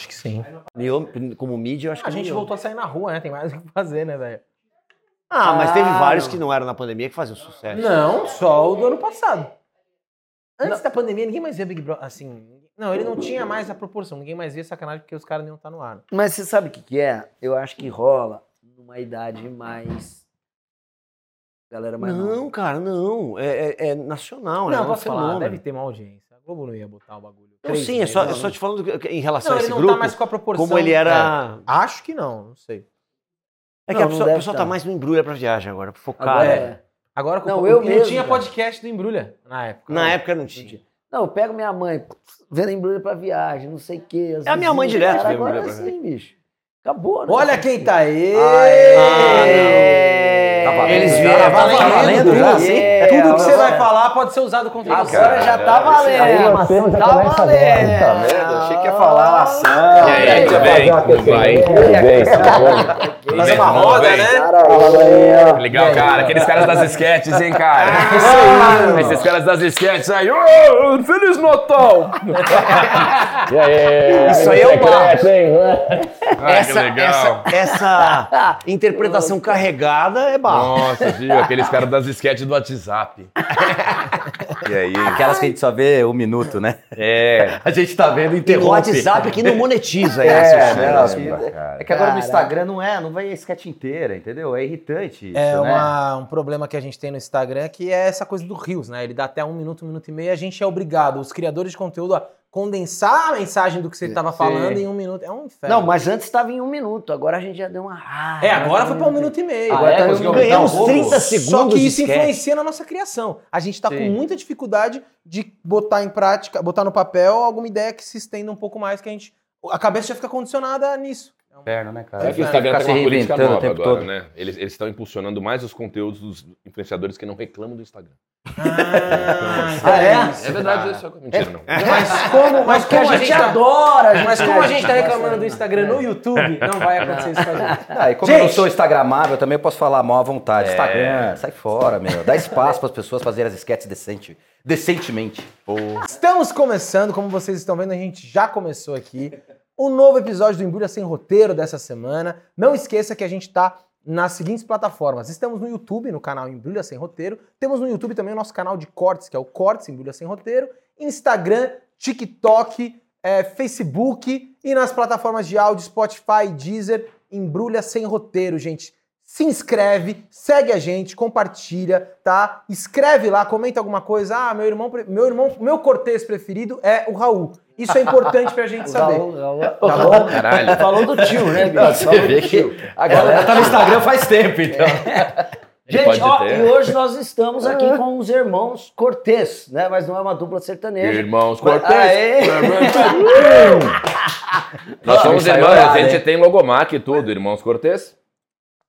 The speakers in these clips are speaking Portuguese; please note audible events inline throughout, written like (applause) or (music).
Acho que sim. Eu, como mídia, eu acho que A gente voltou a sair na rua, né? Tem mais o que fazer, né, velho? Ah, mas teve Ah, vários não. que não eram na pandemia que faziam sucesso. Não, só o do ano passado. Antes da pandemia, ninguém mais via Big Brother. Assim, não, ele não tinha mais a proporção. Ninguém mais via sacanagem porque os caras não iam estar no ar. Mas você sabe o que, que é? Eu acho que rola numa idade mais. Galera mais nova. Não, cara, não. É, é- é nacional, né? não, É um posso falar, deve ter uma audiência. A Globo não ia botar o bagulho. Não, Três sim, é só, não, é só não. te falando em relação Não, a ele esse não grupo, tá mais com a proporção. como ele era... É, acho que não, não sei. É, que Não, a não pessoa, a pessoa tá. tá mais no embrulha pra viagem agora, focada. Agora é. é. Agora, Não, não, eu não mesmo, tinha cara. podcast do Embrulha na época. Na época não tinha. Não, eu pego minha mãe, vendo embrulho pra viagem, não sei o quê. as É a minha mãe direto cara, Agora pra sim, bicho. Acabou, né? Olha quem tá aí! Aê! Tá valendo? Eles vieram, tá valendo, valendo tudo. já, sim? É, Tudo que você vai agora- falar pode ser usado contra você. Agora já tá valendo. Tá valendo. Tá vendo? Achei que ia falar lação. E aí, tudo bem? Como vai? Fazer uma roda, Bem. né? Legal, cara. Aqueles caras das esquetes, hein, cara? Esses caras das esquetes aí. Feliz Natal! E aí? Isso aí é o essa, legal. essa, essa (laughs) interpretação carregada é barro. Nossa, viu? Aqueles caras das esquetes do WhatsApp. E aí? Aquelas que a gente só vê um minuto, né? É. A gente tá vendo E no interrompe. WhatsApp que não monetiza (laughs) É, essa né? Caramba, cara. É que agora no Caraca. Instagram não é, não vai a sketch inteira, entendeu? É irritante isso, É né? uma- um problema que a gente tem no Instagram que é essa coisa do Rios, né? Ele dá até um minuto, um minuto e meio e a gente é obrigado, os criadores de conteúdo, a condensar a mensagem do que você estava falando em um minuto. É um inferno. Não, mas antes estava em um minuto, agora a gente já deu uma. Ah, É, agora foi para um minuto e meio. Agora é? tá. Ganhamos aumentar um pouco? 30 segundos Só que isso sketch. influencia na nossa criação. A gente tá com muita dificuldade de botar em prática, botar no papel alguma ideia que se estenda um pouco mais, que a gente. A cabeça já fica condicionada nisso. Inferno, né, cara? É que o Instagram Ficar tem uma se política nova agora, todo. né? Eles eles estão impulsionando mais os conteúdos dos influenciadores que não reclamam do Instagram. Ah, Ah, é? isso. É verdade isso? Mentira, não. Mas como, mas como a gente gente tá- adora. gente Mas como a gente tá reclamando do Instagram no YouTube, não vai acontecer isso com a gente. Ah, e como eu não Gente! sou instagramável, eu também posso falar mal à vontade. Instagram, sai fora, meu. Dá espaço para as pessoas fazerem as sketches decente, decentemente. Estamos começando, como vocês estão vendo, a gente já começou aqui. O novo episódio do Embrulha Sem Roteiro dessa semana. Não esqueça que a gente tá nas seguintes plataformas. Estamos no YouTube, no canal Embrulha Sem Roteiro. Temos no YouTube também o nosso canal de cortes, que é o Cortes Embrulha Sem Roteiro. Instagram, TikTok, eh, Facebook e nas plataformas de áudio Spotify, Deezer, Embrulha Sem Roteiro, gente. Se inscreve, segue a gente, compartilha, tá? Escreve lá, comenta alguma coisa. Ah, meu irmão, meu irmão, meu cortês preferido é o Raul. Isso é importante pra gente (laughs) saber. Raul, Raul. Tá bom? Caralho. Falou do tio, né, bicho? Você vê que a galera tá no Instagram faz tempo, então. Gente, Pode ó, ter. e hoje nós estamos aqui com os irmãos Cortez, né? Mas não é uma dupla sertaneja. Irmãos Mas- Cortez. Aê! Nós somos irmãos, a gente hein? tem logomarca e tudo, Irmãos Cortez.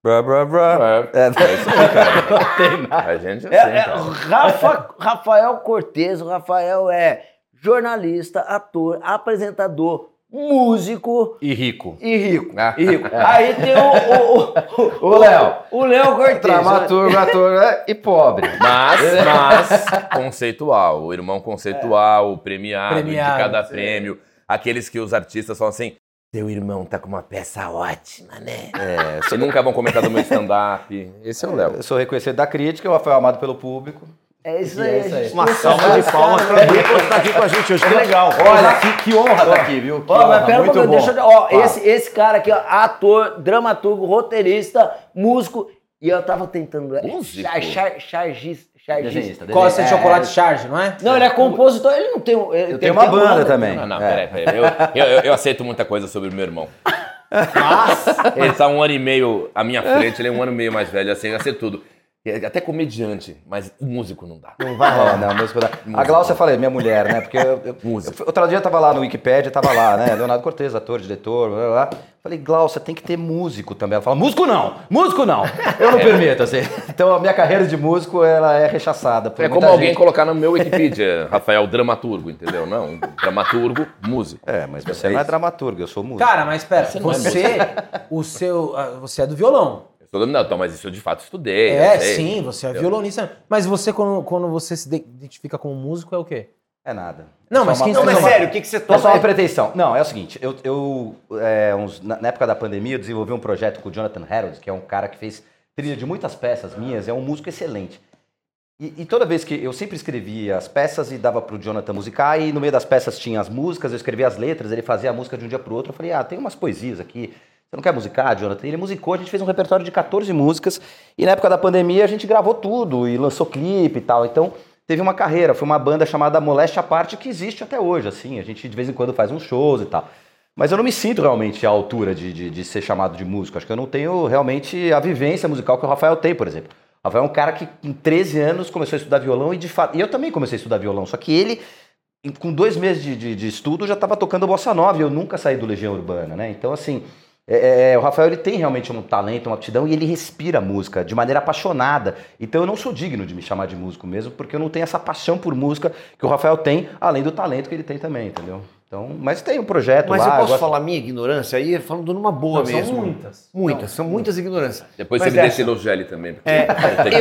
Brá, brá, brá. É, É, é isso aí, cara. (laughs) A gente é É, assim, é, cara. Rafa- Rafael Cortez, o Rafael é jornalista, ator, apresentador, músico E rico. e rico. Ah. E rico. (laughs) Aí tem o, o, Léo. o Léo Cortez. Dramaturgo, ator né? e pobre. Mas, mas, conceitual. O irmão conceitual, o premiado, Premiado, de cada sim. prêmio. Aqueles que os artistas falam assim, teu irmão tá com uma peça ótima, né? É, vocês nunca vão comentar do meu stand-up. Esse é o Léo. Eu sou reconhecido da crítica, o Rafael amado pelo público. É isso E aí. é isso aí. Uma salva de palmas pra? Bia por estar aqui com a gente hoje. Que legal. Olha, que, que honra tá aqui, viu? Que Ó, mas honra, pera um muito bom. deixa eu... Ó, Fala. esse, esse cara aqui, ó, ator, dramaturgo, roteirista, músico, e eu tava tentando... Músico? Char, char, chargista, chargista. Desenhista, Costa de É, chocolate charge, não é? Não, ele é compositor, ele não tem... um- Ele Eu tem tenho uma tem banda também. Não, não, É. peraí, peraí. Eu, eu, eu- eu aceito muita coisa sobre o meu irmão. (laughs) Ele tá um ano e meio à minha frente, ele é um ano e meio mais velho, assim, eu aceito tudo. E é Até comediante, mas músico não dá. Não vai rolar, não. Música da... A Glaucia, eu falei, minha mulher, né? Porque eu, eu, Música. eu- outro dia eu tava lá no Wikipedia, tava lá, né? Leonardo Cortez, ator, diretor, blá, blá, blá. Falei, Glaucia, tem que ter músico também. Ela fala, músico não! Músico não! Eu não (laughs) permito, assim. Então a minha carreira de músico, ela é rechaçada. por É como muita alguém gente. colocar no meu Wikipedia, Rafael, dramaturgo, entendeu? Não, dramaturgo, músico. É, mas você não é dramaturgo, eu sou músico. Cara, mas pera, não é você, o seu, ah, você é do violão. Eu estou não, então, mas isso eu de fato estudei. É, sim, você é violonista. Mas você, quando, quando você se de- identifica como músico, é o quê? É nada. Não, É mas uma- Não, mas é sério, o que, que você Não é só toca? uma pretensão. Não, é o seguinte, eu, eu, é, uns- na, na época da pandemia, eu desenvolvi um projeto com o Jonathan Harold, que é um cara que fez trilha de muitas peças minhas, é um músico excelente. E, e toda vez que eu sempre escrevia as peças e dava pro Jonathan musicar, e no meio das peças tinha as músicas, eu escrevia as letras, ele fazia a música de um dia pro outro. Eu falei, ah, tem umas poesias aqui, você não quer musicar, Jonathan? Ele musicou, a gente fez um repertório de 14 músicas, e na época da pandemia a gente gravou tudo, e lançou clipe e tal. Então, teve uma carreira, foi uma banda chamada Moleste à Parte, que existe até hoje, assim, a gente de vez em quando faz uns shows e tal. Mas eu não me sinto realmente à altura de, de, de ser chamado de músico. Acho que eu não tenho realmente a vivência musical que o Rafael tem, por exemplo. O Rafael é um cara que com 13 anos começou a estudar violão e de fato. E eu também comecei a estudar violão, só que ele, com dois meses de, de, de estudo, já estava tocando bossa nova e eu nunca saí do Legião Urbana, né? Então, assim. É- é, o Rafael ele tem realmente um talento, uma aptidão e ele respira a música de maneira apaixonada. Então eu não sou digno de me chamar de músico mesmo, porque eu não tenho essa paixão por música que o Rafael tem, além do talento que ele tem também, entendeu? Então, mas tem um projeto Mas lá. eu posso falar minha ignorância aí, falando numa boa Não, são mesmo. muitas. Muitas, são muitas ignorâncias. Depois Mas você me deixa essa- elogiar ele também. porque É,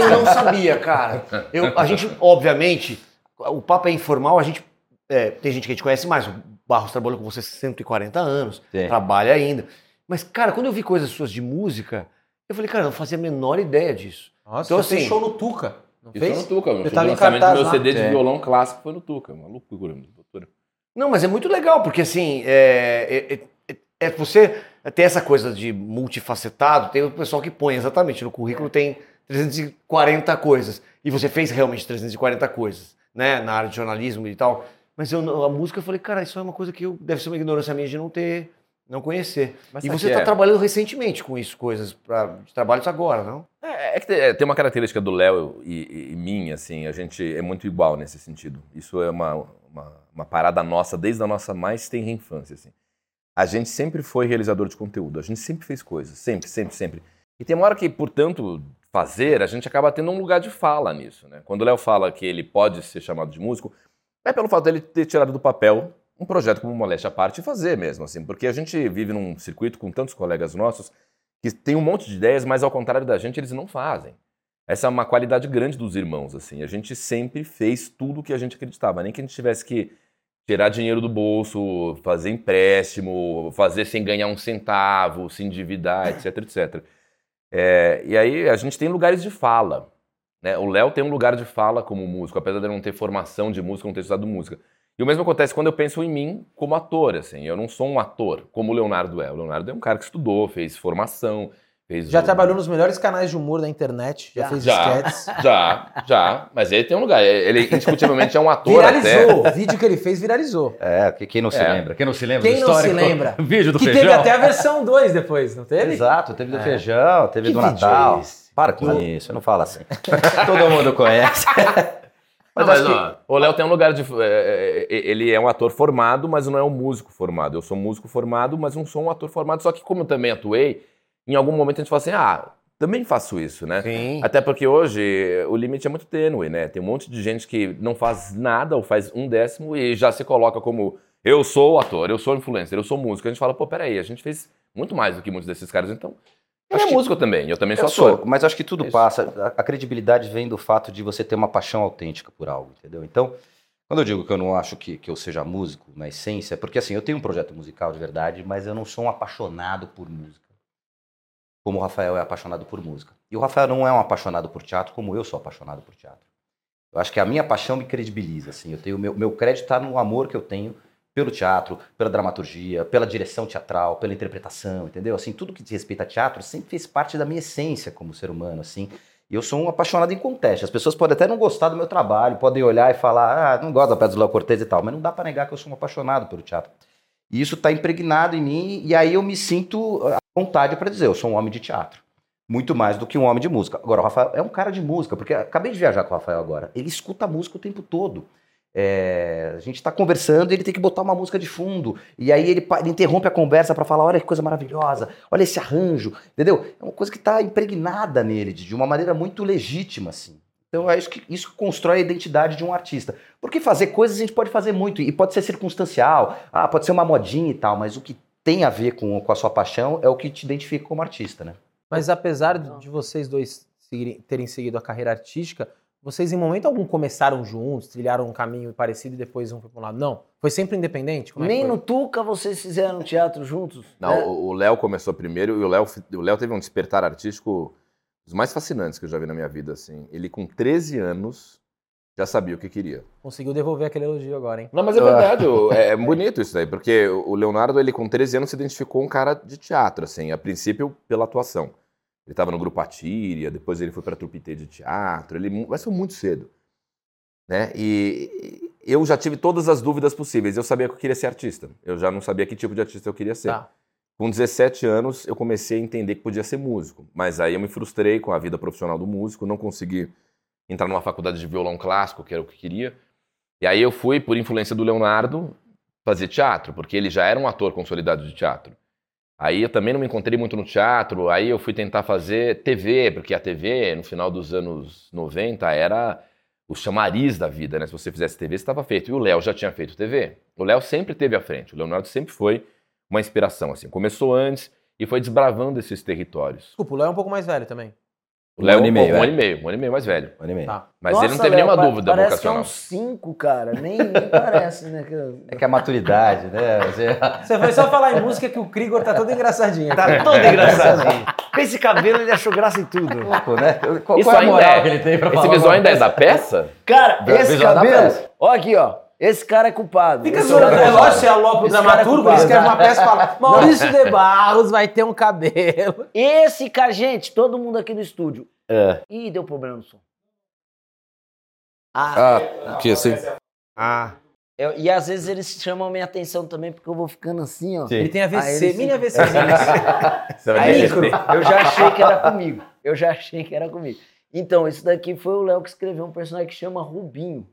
eu não sabia, cara. Eu, a gente, obviamente, o papo é informal, a gente. é, tem gente que a gente conhece mais. O Barros trabalhou com você 140 anos, Sim. trabalha ainda. Mas, cara, quando eu vi coisas suas de música, eu falei, cara, eu não fazia a menor ideia disso. Nossa, Então, você fez assim- show no Tuca. Não Isso fez? no Tuca. Você O tava lançamento do meu lá. CD de É. violão clássico foi no Tuca. Uma loucura. uma loucura. Não, mas é muito legal, porque assim, é, é- é- é você tem essa coisa de multifacetado, tem o pessoal que põe exatamente no currículo tem 340 coisas. E você fez realmente 340 coisas, né? Na área de jornalismo e tal. Mas eu, a música eu falei, cara, isso é uma coisa que eu, deve ser uma ignorância minha de não ter, não conhecer. Mas e você está é? trabalhando recentemente com isso, coisas de trabalhos agora, não? É, é que tem, é, tem uma característica do Léo e, e- e minha, assim, a gente é muito igual nesse sentido. Isso é uma, uma, uma parada nossa desde a nossa mais tenra infância, assim. A gente sempre foi realizador de conteúdo, a gente sempre fez coisas, sempre, sempre, sempre. E tem uma hora que, portanto, fazer, a gente acaba tendo um lugar de fala nisso, né? Quando o Léo fala que ele pode ser chamado de músico, é pelo fato dele ter tirado do papel um projeto como Moléstia à Parte fazer mesmo, assim, porque a gente vive num circuito com tantos colegas nossos que tem um monte de ideias, mas ao contrário da gente, eles não fazem. Essa é uma qualidade grande dos irmãos, assim. A gente sempre fez tudo o que a gente acreditava, nem que a gente tivesse que tirar dinheiro do bolso, fazer empréstimo, fazer sem ganhar um centavo, se endividar, etc, etc. É, e aí a gente tem lugares de fala. Né? O Léo tem um lugar de fala como músico, apesar de não ter formação de música, não ter estudado música. E o mesmo acontece quando eu penso em mim como ator, assim. Eu não sou um ator, como o Leonardo é. O Leonardo é um cara que estudou, fez formação, fez... Já o- trabalhou nos melhores canais de humor da internet, já, Já. fez Já. sketches. (laughs) Já, já. Mas ele tem um lugar. Ele indiscutivelmente é um ator até. Viralizou. O vídeo que ele fez viralizou. É, que- quem não se É. lembra? Quem não se lembra Quem do não se lembra? (laughs) Vídeo do que feijão. teve até a versão 2 depois, não teve? Exato, teve do É. feijão, teve Que do vídeo Natal. é esse? Para com isso, não fala assim. (laughs) Todo mundo conhece. Mas, Mas acho que- ó, o Léo tem um lugar de. é, é, ele é um ator formado, mas não é um músico formado. Eu sou músico formado, mas não sou um ator formado. Só que, como eu também atuei, em algum momento a gente fala assim: ah, também faço isso, né? Sim. Até porque hoje o limite é muito tênue, né? Tem um monte de gente que não faz nada ou faz um décimo e já se coloca como eu sou ator, eu sou influencer, eu sou músico. A gente fala, pô, peraí, a gente fez muito mais do que muitos desses caras, então. Ele Acho é que- músico também, eu também sou Eu ator. sou, mas acho que tudo passa. A, a credibilidade vem do fato de você ter uma paixão autêntica por algo, entendeu? Então, quando eu digo que eu não acho que, que eu seja músico na essência, porque assim, eu tenho um projeto musical de verdade, mas eu não sou um apaixonado por música. Como o Rafael é apaixonado por música. E o Rafael não é um apaixonado por teatro como eu sou apaixonado por teatro. Eu acho que a minha paixão me credibiliza, assim. Eu tenho meu, meu crédito está no amor que eu tenho pelo teatro, pela dramaturgia, pela direção teatral, pela interpretação, entendeu? Assim, tudo que diz respeito a teatro sempre fez parte da minha essência como ser humano, assim. E eu sou um apaixonado em conteste. As pessoas podem até não gostar do meu trabalho, podem olhar e falar, ah, não gosto da peça do Léo Cortez e tal, mas não dá para negar que eu sou um apaixonado pelo teatro. E isso está impregnado em mim, e aí eu me sinto à vontade para dizer, eu sou um homem de teatro. Muito mais do que um homem de música. Agora, o Rafael é um cara de música, porque acabei de viajar com o Rafael agora. Ele escuta música o tempo todo. É, a gente está conversando e ele tem que botar uma música de fundo. E aí ele, ele interrompe a conversa para falar: olha que coisa maravilhosa, olha esse arranjo, entendeu? É uma coisa que está impregnada nele, de uma maneira muito legítima, assim. Então eu acho que isso constrói a identidade de um artista. Porque fazer coisas a gente pode fazer muito, e pode ser circunstancial, ah, pode ser uma modinha e tal, mas o que tem a ver com, com a sua paixão é o que te identifica como artista, né? Mas apesar de vocês dois terem seguido a carreira artística, vocês em momento algum começaram juntos, trilharam um caminho parecido e depois um foi pra um lado? Não. Foi sempre independente? Como é Nem foi? no Tuca vocês fizeram teatro juntos? Não, né? o Léo começou primeiro e o Léo, o Léo teve um despertar artístico dos mais fascinantes que eu já vi na minha vida, assim. Ele com 13 anos já sabia o que queria. Conseguiu devolver aquele elogio agora, hein? Não, mas é verdade, (laughs) é, é bonito isso daí, porque o Leonardo, ele com 13 anos se identificou um cara de teatro, assim, a princípio pela atuação. Ele estava no grupo Atíria, depois ele foi para a trupe T de teatro, ele começou muito cedo. Né? E eu já tive todas as dúvidas possíveis. Eu sabia que eu queria ser artista. Eu já não sabia que tipo de artista eu queria ser. Tá. Com 17 anos, eu comecei a entender que podia ser músico. Mas aí eu me frustrei com a vida profissional do músico, não consegui entrar numa faculdade de violão clássico, que era o que eu queria. E aí eu fui, por influência do Leonardo, fazer teatro, porque ele já era um ator consolidado de teatro. Aí eu também não me encontrei muito no teatro, aí eu fui tentar fazer TV, porque a TV, no final dos anos 90, era o chamariz da vida, né? Se você fizesse TV, você estava feito. E o Léo já tinha feito TV. O Léo sempre teve à frente, o Leonardo sempre foi uma inspiração, assim. Começou antes e foi desbravando esses territórios. Desculpa, o Léo é um pouco mais velho também. O Léo ano e meio, um é. ano e meio, um ano e meio mais velho. Um ano e meio. Tá. Mas Nossa, ele não teve Léo, nenhuma dúvida parece vocacional. que é uns cinco, cara. Nem, nem (laughs) parece, né? que- É que a maturidade, né? Você- Você foi só falar em música que o Krigor tá todo engraçadinho. Tá todo engraçadinho. (laughs) Com esse cabelo, ele achou graça em tudo. Pô, né? Qual, Isso qual é a moral é. que ele tem pra Esse falar visual uma ainda é da peça? Cara, esse visual da cabelo. peça. Ó, aqui, ó. Esse cara é culpado. Fica Esse zoando, cara é lógico que você alopa o Esse cara é dramaturgo, ele culpado. escreve uma peça e fala (laughs) Maurício de Barros vai ter um cabelo. Esse cara, gente, todo mundo aqui do estúdio. É. Ih, deu problema no som. Ah, que assim? Ah, eu- e às vezes eles chamam minha atenção também, porque eu vou ficando assim, ó. Sim. Ele tem Ah, AVC, ele mini. AVC. (laughs) Aí, eu já achei que era comigo. Eu já achei que era comigo. Então, isso daqui foi o Léo que escreveu um personagem que chama Rubinho.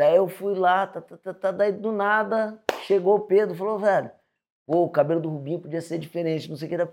Daí eu fui lá, tá, tá, tá, tá, daí do nada chegou o Pedro, falou, velho, pô, o cabelo do Rubinho podia ser diferente, não sei o que. Era...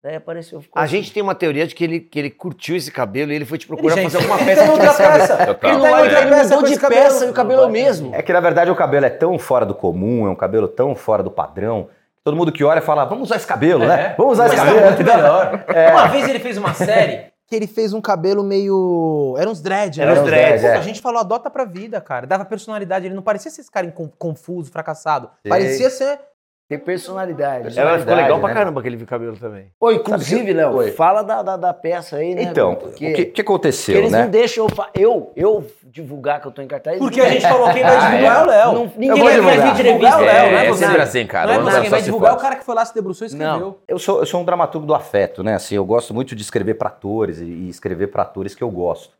Daí apareceu, ficou a assim. gente tem uma teoria de que ele, que ele curtiu esse cabelo e ele foi te procurar Ele, fazer gente, alguma peça que tivesse peça. Ele Não, tá ele peça mudou de peça e o cabelo é o mesmo. É que na verdade o cabelo é tão fora do comum, é um cabelo tão fora do padrão. que Todo mundo que olha fala, vamos usar esse cabelo, né? Vamos usar esse Mas cabelo. tá muito (laughs) melhor. Uma vez ele fez uma série que ele fez um cabelo meio. Era uns dread, Era né? uns dreads, Pô, é. A gente falou, adota pra vida, cara. Dava personalidade. Ele não parecia ser esse cara confuso, fracassado. Sei. Parecia ser. Tem personalidade. Ela ficou legal pra né? caramba aquele cabelo também. Pô, inclusive, Léo, Oi. fala da, da, da peça aí, né? Então, o porque que, que aconteceu, eles né? não deixam eu, eu, eu divulgar que eu tô em cartaz. Porque a gente falou quem vai (laughs) Ah, divulgar é. é o Léo. Não- ninguém vai divulgar. divulgar é o Léo, É, não é é sempre assim, cara. Não é você. Quem vai divulgar é o cara que foi lá, se debruçou e escreveu. Não. Eu sou, eu sou um dramaturgo do afeto, né? Assim, eu gosto muito de escrever para atores e, e escrever para atores que eu gosto.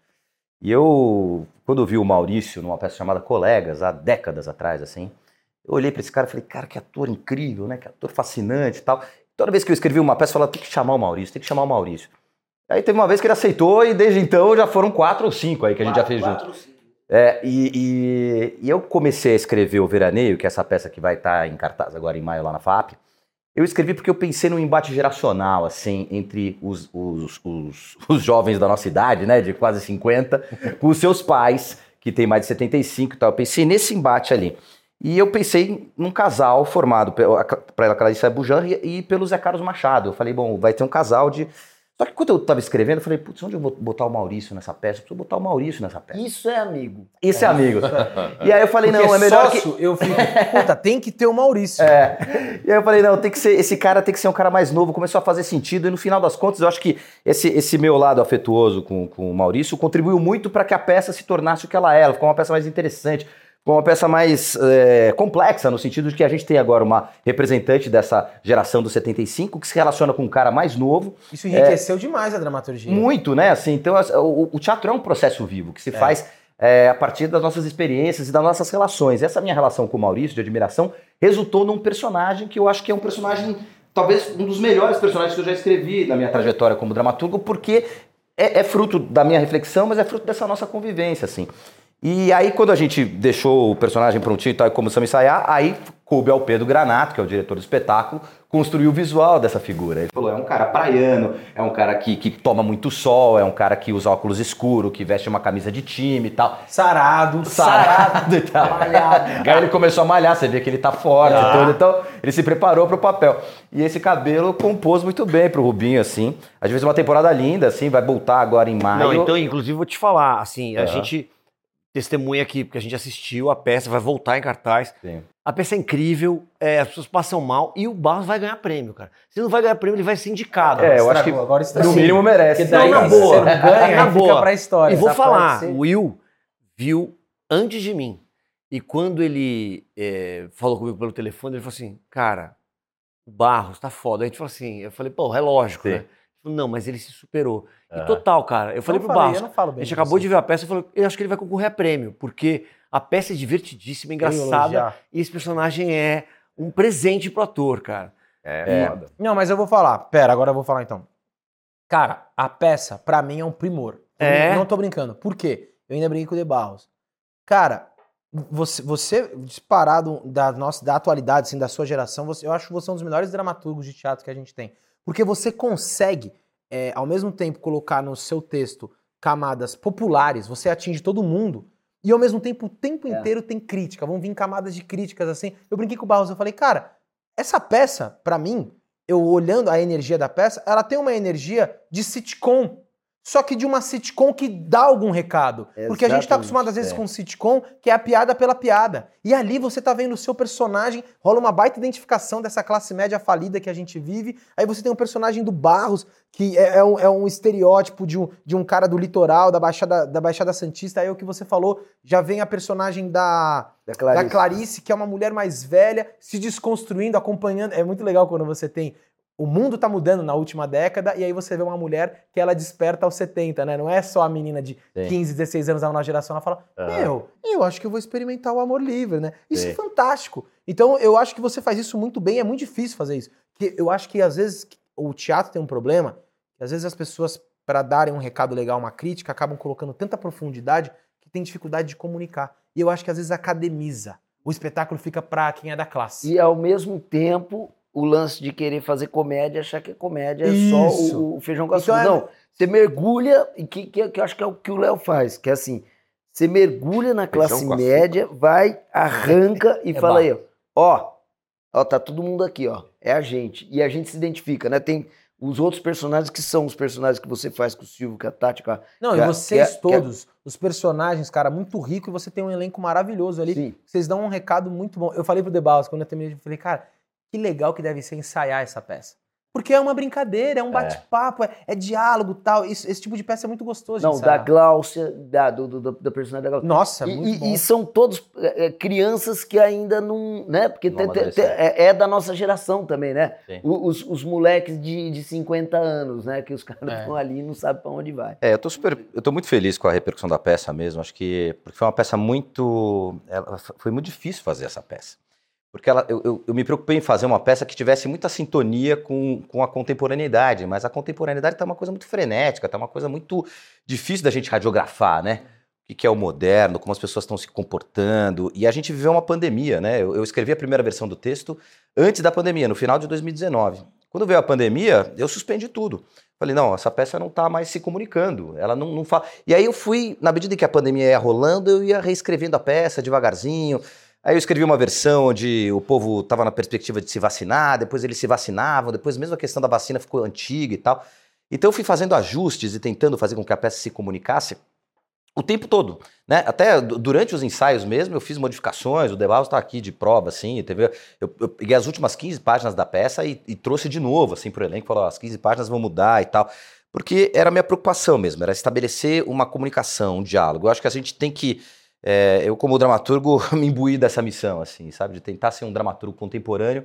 E eu, quando eu vi o Maurício numa peça chamada Colegas, há décadas atrás, assim, eu olhei para esse cara e falei, cara, que ator incrível, né? Que ator fascinante e tal. Toda vez que eu escrevi uma peça, eu falava, tem que chamar o Maurício, tem que chamar o Maurício. Aí teve uma vez que ele aceitou e desde então já foram quatro ou cinco aí que a gente já fez junto. É, e, e- e eu comecei a escrever o Veraneio, que é essa peça que vai estar em cartaz agora em maio lá na FAP. Eu escrevi porque eu pensei num embate geracional, assim, entre os, os, os, os jovens da nossa idade, né, de quase 50, com os seus pais, que tem mais de 75 e tal. Eu pensei nesse embate ali. E eu pensei num casal formado pela Clarice Bujan e, e pelo Zé Carlos Machado. Eu falei, bom, vai ter um casal de. Só que quando eu tava escrevendo, eu falei, putz, onde eu vou botar o Maurício nessa peça? Eu preciso botar o Maurício nessa peça. Isso é amigo. Esse é amigo. (laughs) E aí eu falei, Porque não, é melhor que. sócio, eu fico, puta, tem que ter o Maurício. É. E aí eu falei, não, tem que ser, esse cara tem que ser um cara mais novo, começou a fazer sentido, e no final das contas, eu acho que esse, esse meu lado afetuoso com, com o Maurício contribuiu muito para que a peça se tornasse o que ela é. Ela ficou uma peça mais interessante, uma peça mais é, complexa, no sentido de que a gente tem agora uma representante dessa geração do 75 que se relaciona com um cara mais novo, Isso enriqueceu demais a dramaturgia. muito, né? Assim, então, as- o, o teatro é um processo vivo que se faz é, a partir das nossas experiências e das nossas relações. Essa minha relação com o Maurício, de admiração, resultou num personagem que eu acho que é um personagem, talvez um dos melhores personagens que eu já escrevi na minha trajetória como dramaturgo, porque é, é fruto da minha reflexão, mas é fruto dessa nossa convivência, assim. E aí, quando a gente deixou o personagem prontinho e tal, e começamos a ensaiar, aí coube ao Pedro Granato, que é o diretor do espetáculo, construir o visual dessa figura. Ele falou: é um cara praiano, é um cara que, que toma muito sol, é um cara que usa óculos escuros, que veste uma camisa de time e tal. Sarado. Sarado e tal. Malhado. (laughs) Aí ele começou a malhar, você vê que ele tá forte e tudo, então ele se preparou pro papel. E esse cabelo compôs muito bem pro Rubinho, assim. Às vezes uma temporada linda, assim, vai voltar agora em maio. Não, então, inclusive, vou te falar, assim, a Aham. gente testemunha aqui, porque a gente assistiu a peça, vai voltar em cartaz. Sim. A peça é incrível, é, as pessoas passam mal e o Barros vai ganhar prêmio, cara. Se não vai ganhar prêmio, ele vai ser indicado. É, eu acho que agora estragou. no mínimo merece. Porque daí Não, na boa. ganha, (laughs) Na aí fica boa. pra história. E vou falar, o Will viu antes de mim. E quando ele é, falou comigo pelo telefone, ele falou assim, cara, o Barros tá foda. A gente falou assim, eu falei, pô, é lógico, Sim. né? Ele falou, não, mas ele se superou. E total, cara. Eu falei não pro falei, Barros, eu não falo bem a gente de acabou de ver a peça, eu falei, eu acho que ele vai concorrer a prêmio, porque a peça é divertidíssima, Eu engraçada, e esse personagem é um presente pro ator, cara. É, É. foda. Não, mas eu vou falar. Pera, agora eu vou falar então. Cara, a peça, pra mim, é um primor. Eu É? Não tô brincando. Por quê? Eu ainda brinquei com o De Barros. Cara, você, você disparado da, nossa, da atualidade, assim, da sua geração, você, eu acho que você é um dos melhores dramaturgos de teatro que a gente tem. Porque você consegue, é, ao mesmo tempo, colocar no seu texto camadas populares, você atinge todo mundo, e ao mesmo tempo, o tempo É. inteiro tem crítica. Vão vir camadas de críticas, assim. Eu brinquei com o Barros, eu falei, cara, essa peça, pra mim, eu olhando a energia da peça, ela tem uma energia de sitcom. Só que de uma sitcom que dá algum recado. Porque a gente tá Exatamente, acostumado, às vezes, é. com sitcom, que é a piada pela piada. E ali você tá vendo o seu personagem, rola uma baita identificação dessa classe média falida que a gente vive. Aí você tem um personagem do Barros, que é, é um, é um estereótipo de um, de um cara do litoral, da Baixada, da Baixada Santista. Aí é o que você falou, já vem a personagem da, Da Clarice. da Clarice, que é uma mulher mais velha, se desconstruindo, acompanhando. É muito legal quando você tem. O mundo tá mudando na última década, e aí você vê uma mulher que ela desperta aos 70, né? Não é só a menina de Sim. 15, 16 anos, da nova geração, ela fala: Aham. Meu, eu acho que eu vou experimentar o amor livre, né? Isso é Sim. fantástico. Então eu acho que você faz isso muito bem, é muito difícil fazer isso. Porque eu acho que às vezes o teatro tem um problema, que às vezes as pessoas, para darem um recado legal, uma crítica, acabam colocando tanta profundidade que tem dificuldade de comunicar. E eu acho que às vezes academiza. O espetáculo fica pra quem é da classe. E ao mesmo tempo, o lance de querer fazer comédia, achar que a comédia é só Isso. o, o feijão com Então açúcar. é- Não, você mergulha, e que, que, que eu acho que é o que o Léo faz, que é assim, você mergulha na classe média, vai, arranca (laughs) e É fala barro. aí, ó, ó, ó, tá todo mundo aqui, ó, é a gente. E a gente se identifica, né? Tem os outros personagens que são os personagens que você faz com o Silvio, com a Tati, com a... Não, e é- vocês é- é- todos, os personagens, cara, muito rico, e você tem um elenco maravilhoso ali. Sim. Vocês dão um recado muito bom. Eu falei pro Debaus, quando eu terminei, eu falei, cara, que legal que deve ser ensaiar essa peça. Porque é uma brincadeira, é um bate-papo, é, é diálogo tal. Isso- esse tipo de peça é muito gostoso Não, da. Gláucia, da, do, do, da personagem da Gláucia. Nossa, E- muito e, bom. e são todos é, é, crianças que ainda não. né? Porque Não te- te- te- amadureceram. é, é da nossa geração também, né? O- Os, os moleques de, de 50 anos, né? Que os (laughs) caras É. estão ali e não sabem pra onde vai. É, eu tô super, eu tô muito feliz com a repercussão da peça mesmo, acho que porque foi uma peça muito, ela, foi muito difícil fazer essa peça, porque ela, eu, eu, eu me preocupei em fazer uma peça que tivesse muita sintonia com, com a contemporaneidade, mas a contemporaneidade tá uma coisa muito frenética, tá uma coisa muito difícil da gente radiografar, né? O que é o moderno, como as pessoas estão se comportando, e a gente viveu uma pandemia, né? Eu, eu escrevi a primeira versão do texto antes da pandemia, no final de 2019. Quando veio a pandemia, eu suspendi tudo. Falei, não, essa peça não tá mais se comunicando. Ela não, não fala. E aí eu fui, na medida que a pandemia ia rolando, eu ia reescrevendo a peça devagarzinho. Aí eu escrevi uma versão onde o povo estava na perspectiva de se vacinar, depois eles se vacinavam, depois mesmo a questão da vacina ficou antiga e tal. Então eu fui fazendo ajustes e tentando fazer com que a peça se comunicasse o tempo todo, né? Até du- durante os ensaios mesmo, eu fiz modificações, o Debaus está aqui de prova, assim, teve, eu, eu peguei as últimas 15 páginas da peça e, e trouxe de novo, assim, pro elenco, falou, as 15 páginas vão mudar e tal, porque era a minha preocupação mesmo, era estabelecer uma comunicação, um diálogo. Eu acho que a gente tem que, é, eu como dramaturgo, (laughs) me imbuir dessa missão, assim, sabe, de tentar ser um dramaturgo contemporâneo,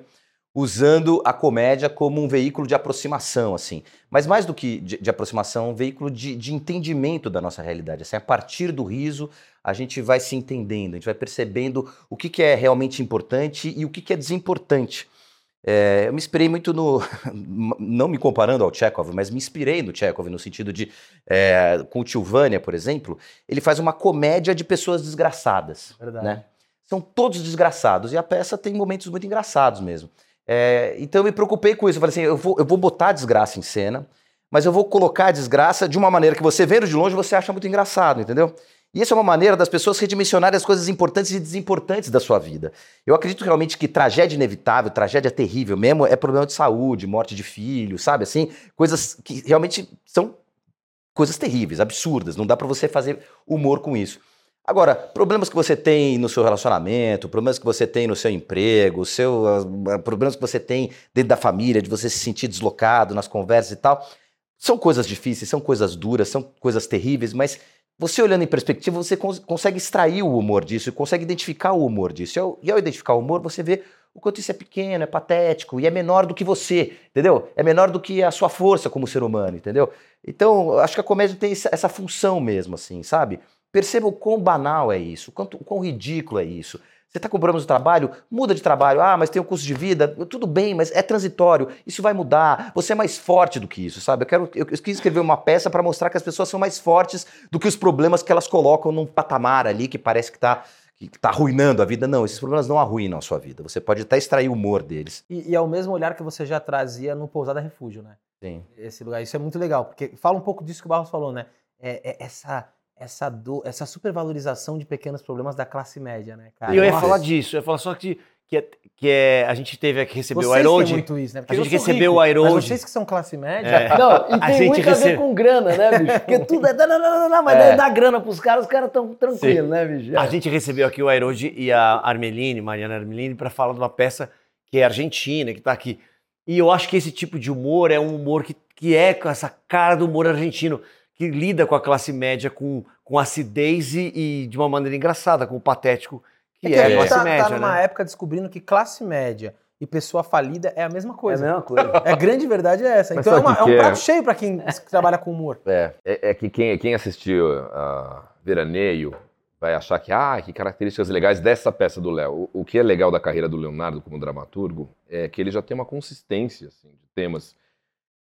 usando a comédia como um veículo de aproximação, assim. Mas mais do que de, de aproximação, um veículo de, de entendimento da nossa realidade. Assim, a partir do riso, a gente vai se entendendo, a gente vai percebendo o que, que é realmente importante e o que, que é desimportante. É, eu me inspirei muito no. (laughs) Não me comparando ao Chekhov, mas me inspirei no Chekhov, no sentido de. é, com o Tio Vânia, por exemplo, ele faz uma comédia de pessoas desgraçadas. Verdade. Né? São todos desgraçados. E a peça tem momentos muito engraçados mesmo. É, então eu me preocupei com isso. Eu falei assim: eu vou, eu vou botar a desgraça em cena, mas eu vou colocar a desgraça de uma maneira que você vendo de longe você acha muito engraçado, entendeu? E isso é uma maneira das pessoas redimensionarem as coisas importantes e desimportantes da sua vida. Eu acredito realmente que tragédia inevitável, tragédia terrível mesmo, é problema de saúde, morte de filho, sabe? Assim, coisas que realmente são coisas terríveis, absurdas. Não dá pra você fazer humor com isso. Agora, problemas que você tem no seu relacionamento, problemas que você tem no seu emprego, seu, ah, problemas que você tem dentro da família, de você se sentir deslocado nas conversas e tal, são coisas difíceis, são coisas duras, são coisas terríveis, mas você olhando em perspectiva, você cons- consegue extrair o humor disso consegue identificar o humor disso. E ao, identificar o humor, você vê o quanto isso é pequeno, é patético e é menor do que você, entendeu? É menor do que a sua força como ser humano, entendeu? Então, acho que a comédia tem essa, essa função mesmo, assim, sabe? Perceba o quão banal é isso, o, quanto, o quão ridículo é isso. Você está com problemas no trabalho? Muda de trabalho. Ah, mas tem um custo de vida. Tudo bem, mas é transitório. Isso vai mudar. Você é mais forte do que isso, sabe? Eu, quero, eu, eu quis escrever uma peça para mostrar que as pessoas são mais fortes do que os problemas que elas colocam num patamar ali que parece que está que tá arruinando a vida. Não, esses problemas não arruinam a sua vida. Você pode até extrair o humor deles. E, e é o mesmo olhar que você já trazia no Pousada Refúgio, né? Sim. Esse lugar. Isso é muito legal, porque fala um pouco disso que o Barros falou, né? É, é essa, essa, do, essa supervalorização de pequenos problemas da classe média, né, cara? E eu ia Nossa. falar disso, eu ia falar só que, que, é, que é, a gente teve aqui, recebeu Vocês o Iroad. muito isso, né? Porque a gente recebeu rico, o. Mas vocês que são classe média, É. Não, (laughs) e A tem gente muito a ver recebe- com grana, né, bicho? Porque (laughs) tudo é. Não, não, não, mas É. daí dá grana pros caras, os caras estão tranquilos, né, bicho? A gente recebeu aqui o Airode e a Armeline, Mariana Armeline, para falar de uma peça que é argentina, que está aqui. E eu acho que esse tipo de humor é um humor que, que é com essa cara do humor argentino, que lida com a classe média com, com acidez e, e de uma maneira engraçada, com o patético que É é, que a a gente classe tá, média, tá numa né? época descobrindo que classe média e pessoa falida é a mesma É a coisa. mesma coisa. É, a grande verdade é essa. Mas então é, uma- que é um que é? prato cheio pra quem (laughs) trabalha com humor. É. É, é que quem, quem assistiu a Veraneio vai achar que, ah, que características legais dessa peça do Léo. O, o que é legal da carreira do Leonardo como dramaturgo é que ele já tem uma consistência assim, de temas,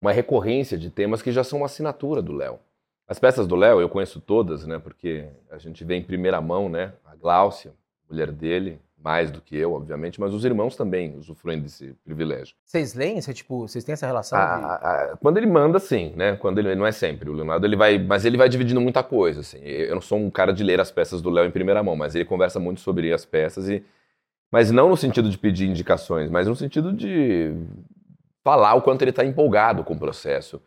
uma recorrência de temas que já são uma assinatura do Léo. As peças do Léo eu conheço todas, né, porque a gente vê em primeira mão, né, a Gláucia, mulher dele, mais do que eu, obviamente, mas os irmãos também usufruem desse privilégio. Vocês leem? Você, tipo, vocês têm essa relação? A- de- a- a- quando ele manda, sim, né? Quando ele não é sempre. O Leonardo ele vai, mas ele vai dividindo muita coisa. Assim. Eu não sou um cara de ler as peças do Léo em primeira mão, mas ele conversa muito sobre as peças e, mas não no sentido de pedir indicações, mas no sentido de falar o quanto ele está empolgado com o processo.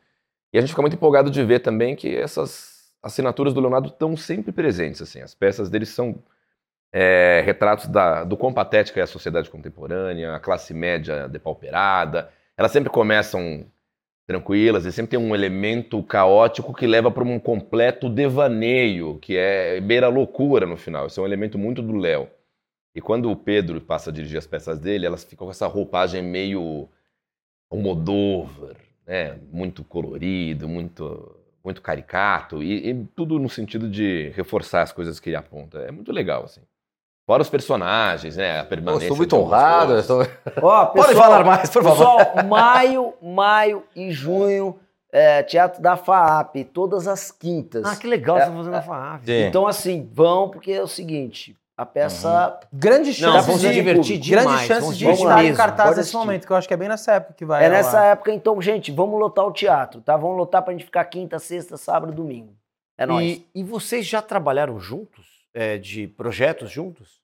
E a gente fica muito empolgado de ver também que essas assinaturas do Leonardo estão sempre presentes. Assim, as peças dele são é, retratos da, do quão patética é a sociedade contemporânea, a classe média depauperada. Elas sempre começam tranquilas e sempre tem um elemento caótico que leva para um completo devaneio, que é beira loucura no final. Isso é um elemento muito do Léo. E quando o Pedro passa a dirigir as peças dele, elas ficam com essa roupagem meio Almodóvar, né? Muito colorido, muito muito caricato e, e tudo no sentido de reforçar as coisas que ele aponta. É muito legal assim. Fora os personagens, né? A permanência. estou muito honrado. estou- (laughs) Ó, Pode falar mais, por favor. Pessoal, (laughs) maio, maio e junho, é, Teatro da FAAP, todas as quintas. Ah, que legal, É, você tá fazendo a FAAP. Sim. Então, assim, vão, porque é o seguinte, a peça... Grande Não, chance vão se de divertir Grande demais, chance vão de estar em cartaz nesse momento, que eu acho que é bem nessa época que vai. É nessa época, então, gente, vamos lotar o teatro, tá? Vamos lotar pra gente ficar quinta, sexta, sábado, domingo. É nóis. E, e vocês já trabalharam juntos? É, de projetos juntos?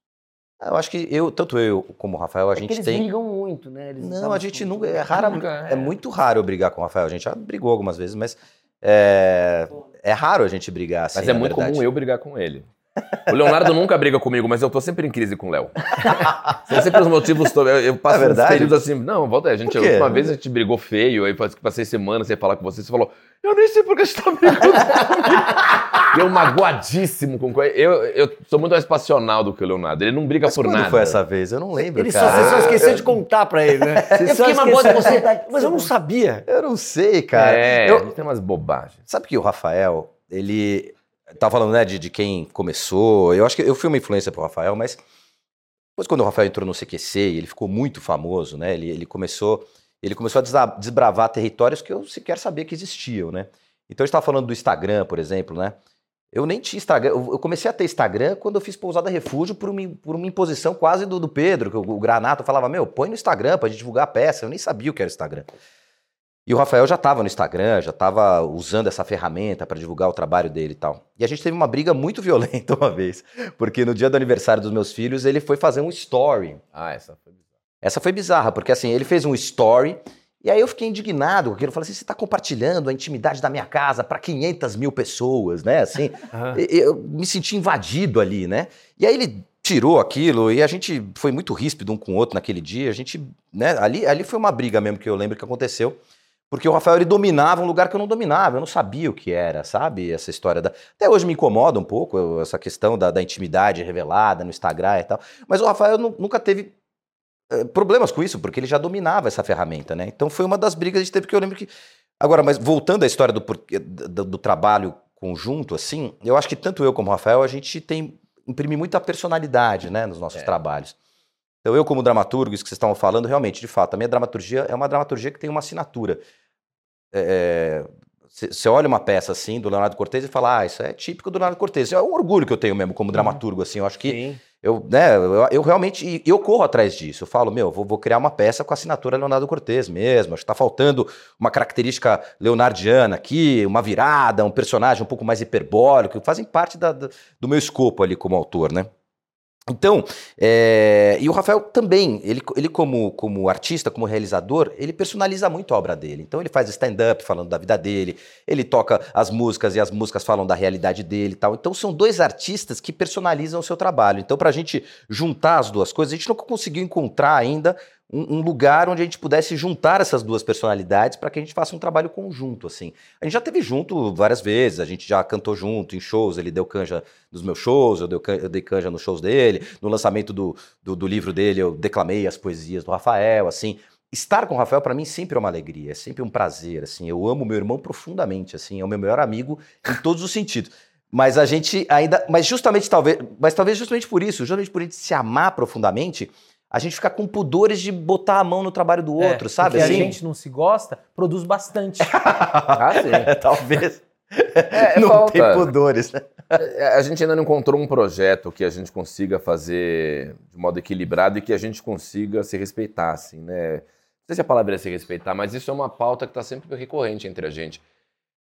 Eu acho que eu, tanto eu como o Rafael, a É que gente eles tem. brigam muito, né? Eles Não, a gente nunca. É, raro, Nunca, é. é. muito raro eu brigar com o Rafael. A gente já brigou algumas vezes, mas é, é raro a gente brigar assim. Mas é na muito verdade. comum eu brigar com ele. O Leonardo nunca briga comigo, mas eu tô sempre em crise com o Léo. São sempre os motivos. to- Eu, eu passo É verdade? uns períodos assim. Não, volta aí. A gente, Por a quê? última vez a gente brigou feio, aí passei semana sem falar com você. Você falou, eu nem sei por que você tá brigando (laughs) comigo. eu magoadíssimo com coisa. Eu, eu sou muito mais passional do que o Leonardo. Ele não briga Mas por quando nada. foi essa vez? Eu não lembro, Ele só, cara. você só esqueceu de contar pra ele, né? (laughs) Você eu só fiquei magoado com esqueceu você, de contar. mas eu não sabia. Eu não sei, cara. É, Eu- gente tem umas bobagens. Sabe que o Rafael, ele. Tava falando, né, de, de quem começou. Eu acho que eu fui uma influência pro Rafael, mas Depois, quando o Rafael entrou no CQC, ele ficou muito famoso, né? Ele, ele começou, ele começou a desbravar territórios que eu sequer sabia que existiam, né? Então, a gente estava falando do Instagram, por exemplo, né? Eu nem tinha Instagram. Eu eu comecei a ter Instagram quando eu fiz Pousada Refúgio por uma, por uma imposição quase do, do Pedro, que o, o Granato falava, meu, põe no Instagram pra gente divulgar a peça. Eu nem sabia o que era Instagram. E o Rafael já estava no Instagram, já estava usando essa ferramenta para divulgar o trabalho dele e tal. E a gente teve uma briga muito (laughs) violenta uma vez, porque no dia do aniversário dos meus filhos, ele foi fazer um story. Ah, essa foi bizarra. Essa foi bizarra, porque assim, ele fez um story e aí eu fiquei indignado com aquilo. Eu falei assim, você está compartilhando a intimidade da minha casa para 500 mil pessoas, né? Assim, (laughs) eu me senti invadido ali, né? E aí ele tirou aquilo e a gente foi muito ríspido um com o outro naquele dia. A gente, né? Ali, ali foi uma briga mesmo que eu lembro que aconteceu. Porque o Rafael ele dominava um lugar que eu não dominava, eu não sabia o que era, sabe? Essa história da. Até hoje me incomoda um pouco eu- essa questão da, da intimidade revelada no Instagram e tal. Mas o Rafael nu- nunca teve eh, problemas com isso, porque ele já dominava essa ferramenta, né? Então foi uma das brigas que a gente teve que eu lembro que. Agora, mas voltando à história do, do, do trabalho conjunto, assim, eu acho que tanto eu como o Rafael, a gente tem. imprime muita personalidade, né, nos nossos É. trabalhos. Então, eu, como dramaturgo, isso que vocês estavam falando, realmente, de fato, a minha dramaturgia é uma dramaturgia que tem uma assinatura. Você olha uma peça assim do Leonardo Cortez e fala, ah, isso é típico do Leonardo Cortez. É um orgulho que eu tenho mesmo como dramaturgo, assim. Eu acho que Sim. eu, né, eu, eu realmente eu corro atrás disso. Eu falo, meu, vou, vou criar uma peça com a assinatura Leonardo Cortez mesmo. Acho que tá faltando uma característica leonardiana aqui, uma virada, um personagem um pouco mais hiperbólico, que fazem parte da- do meu escopo ali como autor, né? Então, é, e o Rafael também, ele, ele como, como artista, como realizador, ele personaliza muito a obra dele. Então ele faz stand-up falando da vida dele, ele toca as músicas e as músicas falam da realidade dele e tal. Então são dois artistas que personalizam o seu trabalho. Então para a gente juntar as duas coisas, a gente não conseguiu encontrar ainda um, um lugar onde a gente pudesse juntar essas duas personalidades para que a gente faça um trabalho conjunto, assim. A gente já teve junto várias vezes, a gente já cantou junto em shows, ele deu canja nos meus shows, eu, deu eu dei canja nos shows dele, no lançamento do, do, do livro dele eu declamei as poesias do Rafael, assim. Estar com o Rafael para mim sempre é uma alegria, é sempre um prazer, assim. Eu amo meu irmão profundamente, assim, é o meu melhor amigo em todos os sentidos. Mas a gente ainda, mas justamente talvez, mas talvez justamente por isso, justamente por a gente se amar profundamente, a gente fica com pudores de botar a mão no trabalho do É, outro, sabe? Porque Assim? a gente não se gosta, produz bastante. (laughs) Ah, sim. talvez. É, é não falta. tem pudores, né? É, A gente ainda não encontrou um projeto que a gente consiga fazer de modo equilibrado e que a gente consiga se respeitar, assim, né? Não sei se a palavra é se respeitar, mas isso é uma pauta que está sempre recorrente entre a gente.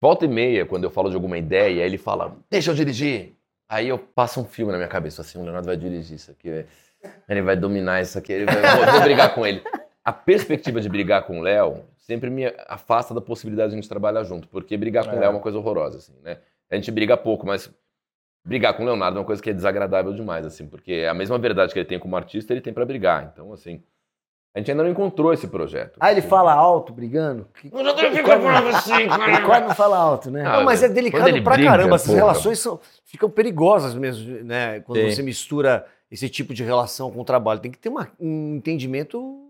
Volta e meia, quando eu falo de alguma ideia, ele fala, deixa eu dirigir. Aí eu passo um filme na minha cabeça, assim, o Leonardo vai dirigir isso aqui, ele vai dominar isso aqui, ele vai, vou, vou brigar com ele. A perspectiva de brigar com o Léo sempre me afasta da possibilidade de a gente trabalhar junto, porque brigar com o Léo é uma coisa horrorosa, assim, né? A gente briga pouco, mas brigar com o Leonardo é uma coisa que é desagradável demais, assim, porque é a mesma verdade que ele tem como artista, ele tem pra brigar. Então, assim, a gente ainda não encontrou esse projeto. Ah, ele assim. fala alto, brigando? Que- Eu já tenho que falando assim, (laughs) Ele quase não fala alto, né? Ah, Não, mas é delicado pra briga, caramba. Essas porra. relações são, ficam perigosas mesmo, né? Quando Sim. você mistura esse tipo de relação com o trabalho. Tem que ter uma- um entendimento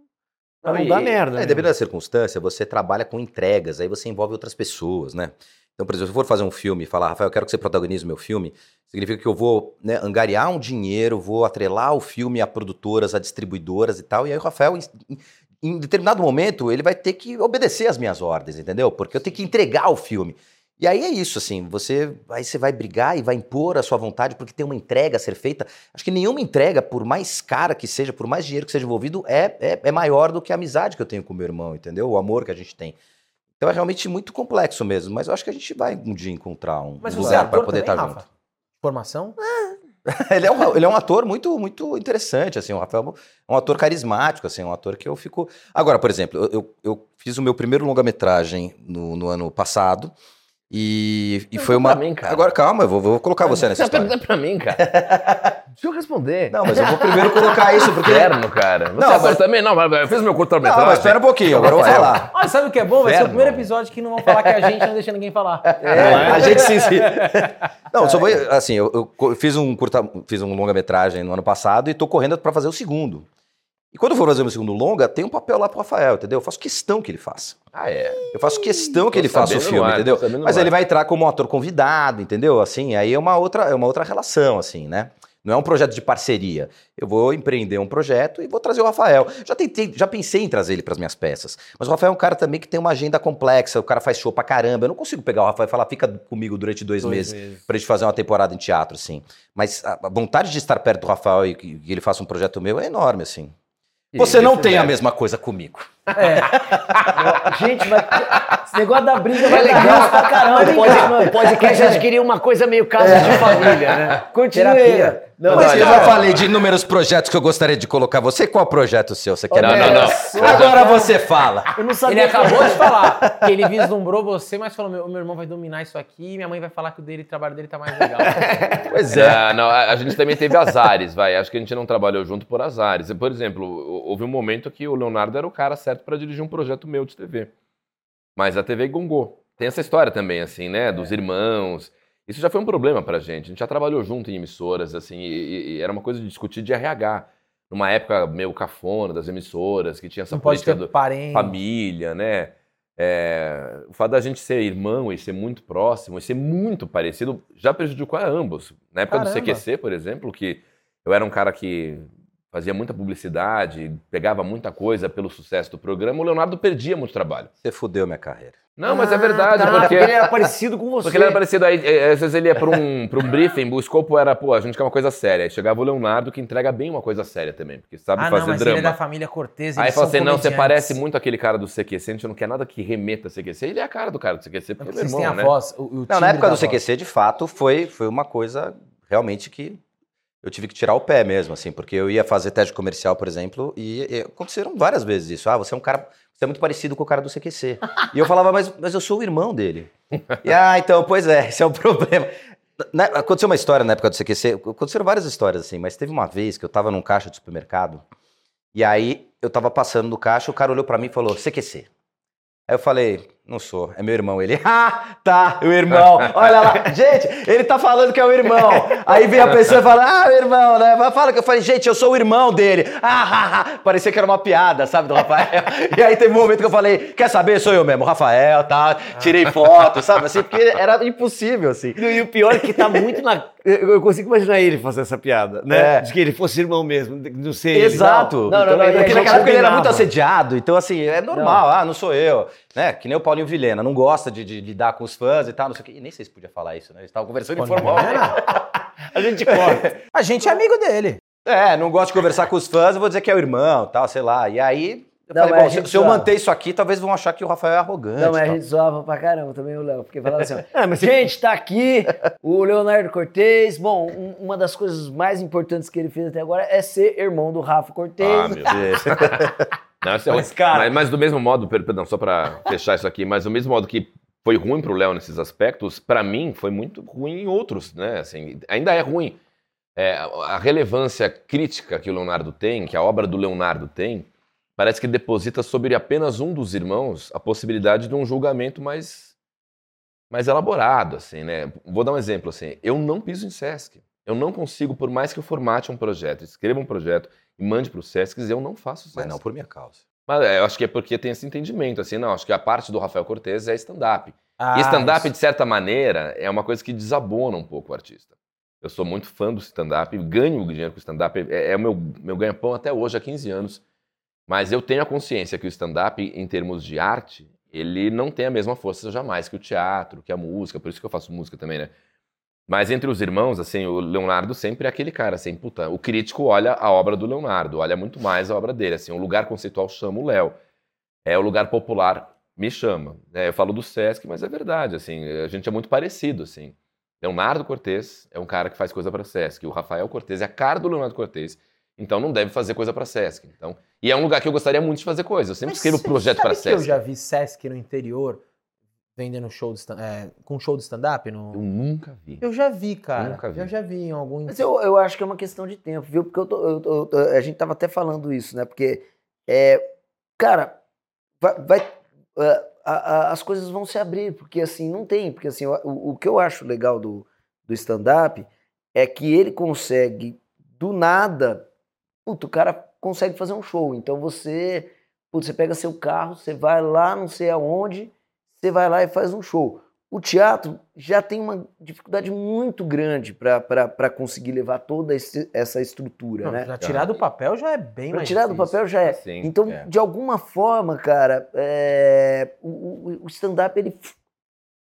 pra não, Não, dar merda. É, né? dependendo da circunstância, você trabalha com entregas, aí você envolve outras pessoas, né? Então, por exemplo, se eu for fazer um filme e falar, Rafael, eu quero que você protagonize o meu filme, significa que eu vou né, angariar um dinheiro, vou atrelar o filme a produtoras, a distribuidoras e tal, e aí o Rafael, em, em determinado momento, ele vai ter que obedecer às minhas ordens, entendeu? Porque eu tenho que entregar o filme. E aí é isso, assim, você, aí você vai brigar e vai impor a sua vontade porque tem uma entrega a ser feita. Acho que nenhuma entrega, por mais cara que seja, por mais dinheiro que seja envolvido, é, é, é maior do que a amizade que eu tenho com meu irmão, entendeu? O amor que a gente tem. Então é realmente muito complexo mesmo, mas eu acho que a gente vai um dia encontrar um Mas você é lugar para poder também, estar Rafa? junto. Formação? (laughs) ele, é um, ele é um ator muito, muito interessante, assim, o Rafael é um ator carismático, assim, um ator que eu fico... Agora, por exemplo, eu, eu, eu fiz o meu primeiro longa-metragem no, no ano passado e, e foi uma... pra mim, cara. Agora, calma, eu vou, vou colocar você nessa Você história. pergunta pra mim, cara. (laughs) Deixa eu responder. Não, mas eu vou primeiro colocar isso, porque... Inferno, cara. Você Não, é mas- também? Não, mas eu fiz meu curta-metragem. Não, mas espera um pouquinho, agora eu vou falar. Olha, sabe o que é bom? Vai ser o primeiro episódio que não vão falar que a gente não deixa ninguém falar. É, a gente (laughs) sim, sim. Não, só vou, assim, eu, eu fiz um curta, fiz um longa-metragem no ano passado e tô correndo para fazer o segundo. E quando eu for fazer o meu segundo longa, tem um papel lá pro Rafael, entendeu? Eu faço questão que ele faça. Ah, é. Eu faço questão que ele faça o filme, mais, entendeu? Mas ele vai entrar como um ator convidado, entendeu? Assim, aí é uma outra, é uma outra relação, assim, né? Não é um projeto de parceria. Eu vou empreender um projeto e vou trazer o Rafael. Já tentei, já pensei em trazer ele para as minhas peças. Mas o Rafael é um cara também que tem uma agenda complexa, o cara faz show pra caramba. Eu não consigo pegar o Rafael e falar, fica comigo durante dois, Dois meses, meses. pra gente fazer uma temporada em teatro, assim. Mas a vontade de estar perto do Rafael e que ele faça um projeto meu é enorme, assim. Você não tem a mesma coisa comigo. (laughs) Gente, mas esse negócio da briga vai legal pra caramba. O pod- o podcast adquiriu uma coisa meio casa de família, né? Continue. Terapia. Não, Mas eu já falei de inúmeros projetos que eu gostaria de colocar. Você, qual projeto seu você quer? Não, não, não. Agora você fala. eu não Ele sabia. acabou de falar que ele vislumbrou você, mas falou: meu, meu irmão vai dominar isso aqui, minha mãe vai falar que o dele, o trabalho dele tá mais legal. (laughs) Pois é. É, não, a, gente também teve azares, vai. Acho que a gente não trabalhou junto por azares. Por exemplo, hou- houve um momento que o Leonardo era o cara certo para dirigir um projeto meu de TV. Mas a TV gongou. Tem essa história também, assim, né? Dos irmãos. Isso já foi um problema pra gente. A gente já trabalhou junto em emissoras, assim, e, e- era uma coisa de discutir de RH. Numa época meio cafona das emissoras, que tinha essa Não política do, parente. família, né? É, o fato da gente ser irmão e ser muito próximo e ser muito parecido já prejudicou a ambos. Na época Caramba. do CQC, por exemplo, que eu era um cara que fazia muita publicidade, pegava muita coisa pelo sucesso do programa, o Leonardo perdia muito trabalho. Você fudeu minha carreira. Não, mas é Ah, verdade, tá. porque... Porque ele era parecido com você. Porque ele era parecido aí, eh, às vezes ele ia para um, (laughs) pra um briefing, o escopo era, pô, a gente quer uma coisa séria. Aí chegava o Leonardo que entrega bem uma coisa séria também, porque sabe Ah, não, fazer mas drama. ele é da família Cortez. Aí fala assim, não, você parece muito aquele cara do CQC, a gente não quer nada que remeta a CQC. Ele é a cara do cara do CQC, porque é meu Vocês irmão, têm a né? voz. O, o Não, na época do voz. CQC, de fato, foi, foi uma coisa realmente que eu tive que tirar o pé mesmo, assim, porque eu ia fazer teste comercial, por exemplo, e, e aconteceram várias vezes isso. Ah, você é um cara, você é muito parecido com o cara do CQC. e eu falava, mas, mas eu sou o irmão dele. E, (laughs) ah, então, pois é, esse é o problema. Na- aconteceu uma história na época do CQC, aconteceram várias histórias, assim, mas teve uma vez que eu tava num caixa de supermercado, e aí eu tava passando no caixa, o cara olhou pra mim e falou, CQC. Aí eu falei, não sou, é meu irmão. Ele, (laughs) ah, tá, o irmão, olha lá. Gente, ele tá falando que é o irmão. Aí vem a pessoa e fala, ah, irmão, né? Fala que eu falei, gente, eu sou o irmão dele. Ah, ah, ah. Parecia que era uma piada, sabe, do Rafael. (laughs) E aí teve um momento que eu falei, quer saber, sou eu mesmo, Rafael, tá? Tirei foto, sabe, assim, porque era impossível, assim. E o pior é que tá muito na. Eu consigo imaginar ele fazer essa piada, né? É. De que ele fosse irmão mesmo, não sei ele. Exato. Não, não, Então, não, ele era combinava. muito assediado, então assim, é normal, ah, não sou eu. Né? Que nem o Paulinho Vilhena, não gosta de, de lidar com os fãs e tal, não sei o quê. E nem sei se podia falar isso, né? Eles estavam conversando Paulinho informalmente. (laughs) A gente corta. A gente é amigo dele. É, não gosto de conversar com os fãs, eu vou dizer que é o irmão, tal, sei lá. E aí, eu Não, falei, bom, se, se eu manter isso aqui, talvez vão achar que o Rafael é arrogante. Não, mas a gente zoava pra caramba também o Léo, porque falava assim, (laughs) É, mas gente, tá aqui o Leonardo Cortez. Bom, um- uma das coisas mais importantes que ele fez até agora é ser irmão do Rafa Cortez. Ah, meu Deus. (laughs) Não, é Mas, cara- Mas, mas do mesmo modo, per- perdão, só pra (laughs) fechar isso aqui, mas do mesmo modo que foi ruim pro Léo nesses aspectos, pra mim foi muito ruim em outros, né? Assim, ainda é ruim. É, a relevância crítica que o Leonardo tem, que a obra do Leonardo tem, parece que deposita sobre apenas um dos irmãos a possibilidade de um julgamento mais, mais elaborado, assim, né? Vou dar um exemplo, assim, eu não piso em Sesc. Eu não consigo, por mais que eu formate um projeto, escreva um projeto e mande para o Sesc, eu não faço Sesc. Mas não por minha causa. Mas é, eu acho que é porque tem esse entendimento, assim, não, acho que a parte do Rafael Cortez é stand-up. Ah, e stand-up, de certa maneira, é uma coisa que desabona um pouco o artista. Eu sou muito fã do stand-up, ganho dinheiro com o stand-up, é, é o meu, meu ganha-pão até hoje, há 15 anos. Mas eu tenho a consciência que o stand-up, em termos de arte, ele não tem a mesma força jamais que o teatro, que a música, por isso que eu faço música também, né? Mas entre os irmãos, assim, o Leonardo sempre é aquele cara, assim, puta, o crítico olha a obra do Leonardo, olha muito mais a obra dele, assim, o lugar conceitual chama o Léo. É o lugar popular me chama. É, eu falo do Sesc, mas é verdade, assim, a gente é muito parecido, assim. Leonardo Cortez é um cara que faz coisa para Sesc, o Rafael Cortez é a cara do Leonardo Cortez, então não deve fazer coisa para Sesc. Então, e é um lugar que eu gostaria muito de fazer coisa. Eu sempre Mas escrevo projeto para que Eu Sesc. já vi Sesc no interior vendendo show de stand, é, com show de stand-up? No... Eu nunca vi. Eu já vi, cara. Nunca vi. Eu já vi em algum. Mas eu, eu acho que é uma questão de tempo, viu? Porque eu tô- eu tô- eu tô- a gente tava até falando isso, né? Porque, é, cara, vai, vai- é, a- a- as coisas vão se abrir, porque assim, não tem. Porque assim, o, o que eu acho legal do, do stand-up é que ele consegue, do nada, puto, o cara consegue fazer um show. Então você, putz, você pega seu carro, você vai lá, não sei aonde, você vai lá e faz um show. O teatro já tem uma dificuldade muito grande para conseguir levar toda esse- essa estrutura, Não, né? já tirar do papel já é bem Para mais tirar do difícil. papel já é. Sim, então, é. de alguma forma, cara, é, o, o- o stand-up ele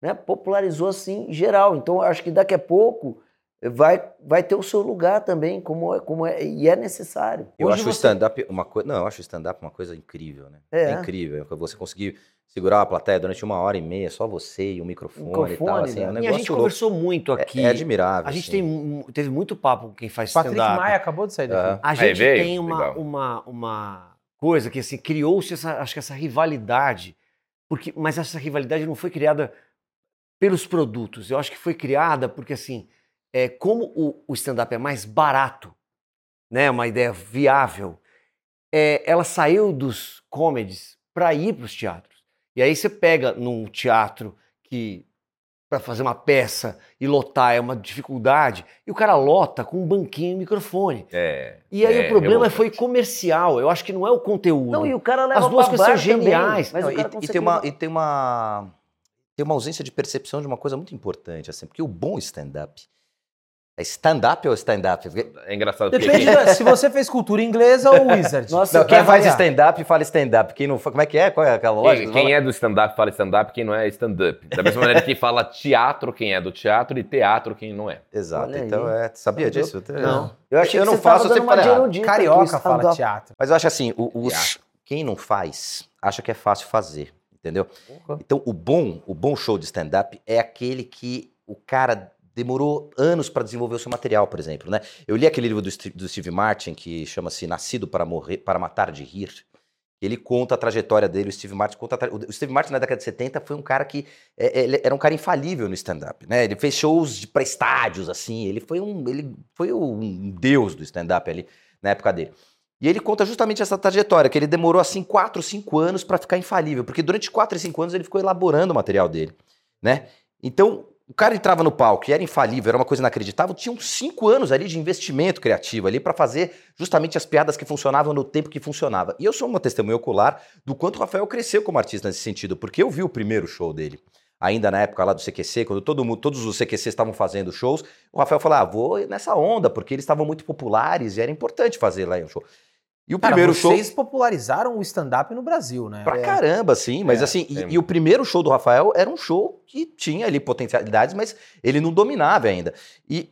né, popularizou assim em geral. Então, acho que daqui a pouco vai, vai ter o seu lugar também, como é, como é e é necessário. Eu Hoje acho o você- stand-up uma coisa. Não, eu acho o stand-up uma coisa incrível, né? É. incrível. Você conseguir segurar uma plateia durante uma hora e meia, só você e o microfone, e tal. Microfone, Assim, é um né? E a negócio gente louco. conversou muito É- aqui. É, admirável. A gente assim. tem, teve muito papo com quem faz Patrick stand-up. Maia acabou de sair daqui. Aham. A gente veio? tem uma, Legal. uma, uma coisa que assim, criou-se essa, acho que essa rivalidade, porque, mas essa rivalidade não foi criada pelos produtos. Eu acho que foi criada porque assim, é, como o, o stand-up é mais barato, né, uma ideia viável, é, ela saiu dos comedies para ir para os teatros. E aí você pega num teatro que para fazer uma peça e lotar é uma dificuldade, e o cara lota com um banquinho e microfone. É, E aí é o problema revoltante. foi comercial. Eu acho que não é o conteúdo. Não, e o cara leva As duas coisas são geniais. mas Não, e, e tem uma, e tem uma tem uma ausência de percepção de uma coisa muito importante, assim, porque o bom stand-up é stand-up ou stand-up? Porque- É engraçado porque Depende da- se você (laughs) fez cultura inglesa ou wizard. Nossa, Não, eu quem faz stand-up fala stand-up. Quem não Como é que é? Qual é aquela lógica? Quem, quem é do stand-up fala stand-up, quem não é stand-up. Da mesma maneira que fala teatro, quem é do teatro, e teatro, quem não é. Exato. Então, é, sabia disso? Não. Eu achei Eu não você faço, eu dando sempre falei, ah, Carioca fala teatro. Mas eu acho assim, o- os, quem não faz, acha que é fácil fazer, entendeu? Porra. Então, o bom, o bom show de stand-up é aquele que o cara demorou anos para desenvolver o seu material, por exemplo, né? Eu li aquele livro do, do Steve Martin que chama-se Nascido para morrer, para matar de rir. Ele conta a trajetória dele, o Steve Martin conta tra- o Steve Martin na década de 70 foi um cara que é, é, era um cara infalível no stand-up, né? Ele fez shows para estádios assim, ele foi um ele foi um deus do stand-up ali na época dele. E ele conta justamente essa trajetória, que ele demorou assim 4, 5 anos para ficar infalível, porque durante 4 e 5 anos ele ficou elaborando o material dele, né? Então, o cara entrava no palco e era infalível, era uma coisa inacreditável, tinham 5 anos ali de investimento criativo ali para fazer justamente as piadas que funcionavam no tempo que funcionava. E eu sou uma testemunha ocular do quanto o Rafael cresceu como artista nesse sentido, porque eu vi o primeiro show dele. Ainda na época lá do CQC, quando todo mundo, todos os CQCs estavam fazendo shows, o Rafael falou: ah, vou nessa onda, porque eles estavam muito populares e era importante fazer lá um show. E o Cara, primeiro show. vocês popularizaram o stand-up no Brasil, né? Pra caramba, sim. Mas É, assim, e, tem- e o primeiro show do Rafael era um show que tinha ali potencialidades, mas ele não dominava ainda. E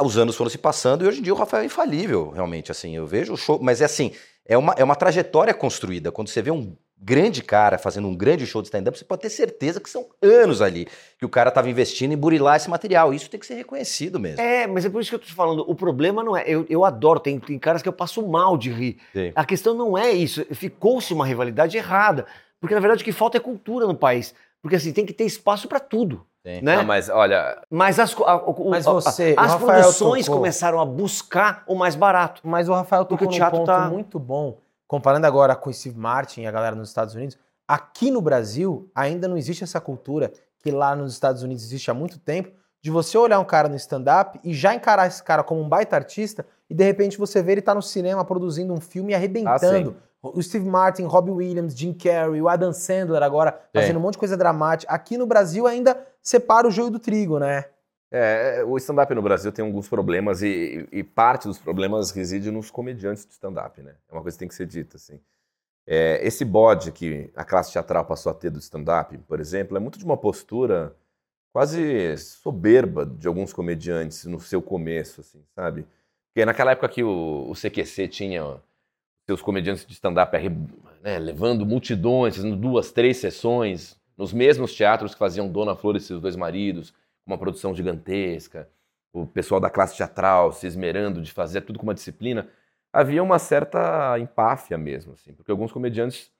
os anos foram se passando e hoje em dia o Rafael é infalível, realmente. Assim, eu vejo o show, mas é assim, é uma, é uma trajetória construída. Quando você vê um grande cara fazendo um grande show de stand-up, você pode ter certeza que são anos ali que o cara estava investindo em burilar esse material. Isso tem que ser reconhecido mesmo. É, mas é por isso que eu tô te falando. O problema não é. Eu, eu adoro, tem, tem caras que eu passo mal de rir. Sim. A questão não é isso. Ficou-se uma rivalidade errada. Porque, na verdade, o que falta é cultura no país. Porque, assim, tem que ter espaço para tudo. Sim. Né? Não, mas olha, Mas as, a- o- Mas a- você- o as produções tocou- começaram a buscar o mais barato. Mas o Rafael Porque tocou o num teatro ponto tá- muito bom. Comparando agora com o Steve Martin e a galera nos Estados Unidos, aqui no Brasil ainda não existe essa cultura que lá nos Estados Unidos existe há muito tempo, de você olhar um cara no stand-up e já encarar esse cara como um baita artista e de repente você vê ele tá no cinema produzindo um filme e arrebentando. o Steve Martin, Robbie Williams, Jim Carrey, o Adam Sandler agora fazendo um monte de coisa dramática. Aqui no Brasil ainda separa o joio do trigo, né? É, o stand-up no Brasil tem alguns problemas e, e parte dos problemas reside nos comediantes de stand-up, né? É uma coisa que tem que ser dita, assim. É, esse bode que a classe teatral passou a ter do stand-up, por exemplo, é muito de uma postura quase soberba de alguns comediantes no seu começo, assim, sabe? Porque naquela época que o, o CQC tinha seus comediantes de stand-up né, levando multidões, fazendo duas, três sessões, nos mesmos teatros que faziam Dona Flor e seus dois maridos, uma produção gigantesca, o pessoal da classe teatral se esmerando de fazer tudo com uma disciplina, havia uma certa empáfia mesmo, assim, porque alguns comediantes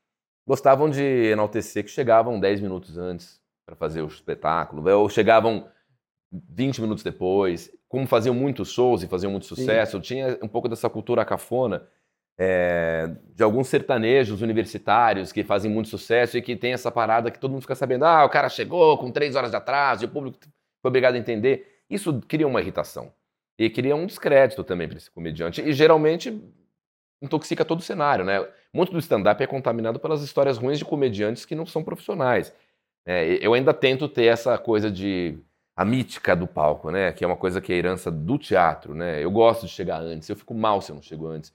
gostavam de enaltecer que chegavam 10 minutos antes para fazer o espetáculo, ou chegavam 20 minutos depois. Como faziam muitos shows e faziam muito sucesso, tinha um pouco dessa cultura cafona é, de alguns sertanejos universitários que fazem muito sucesso e que tem essa parada que todo mundo fica sabendo, ah, o cara chegou com três horas de atraso e o público foi obrigado a entender. Isso cria uma irritação e cria um descrédito também para esse comediante e geralmente intoxica todo o cenário, né? Muito do stand-up é contaminado pelas histórias ruins de comediantes que não são profissionais. É, eu ainda tento ter essa coisa de a mítica do palco, né? Que é uma coisa que é herança do teatro, né? Eu gosto de chegar antes, eu fico mal se eu não chego antes.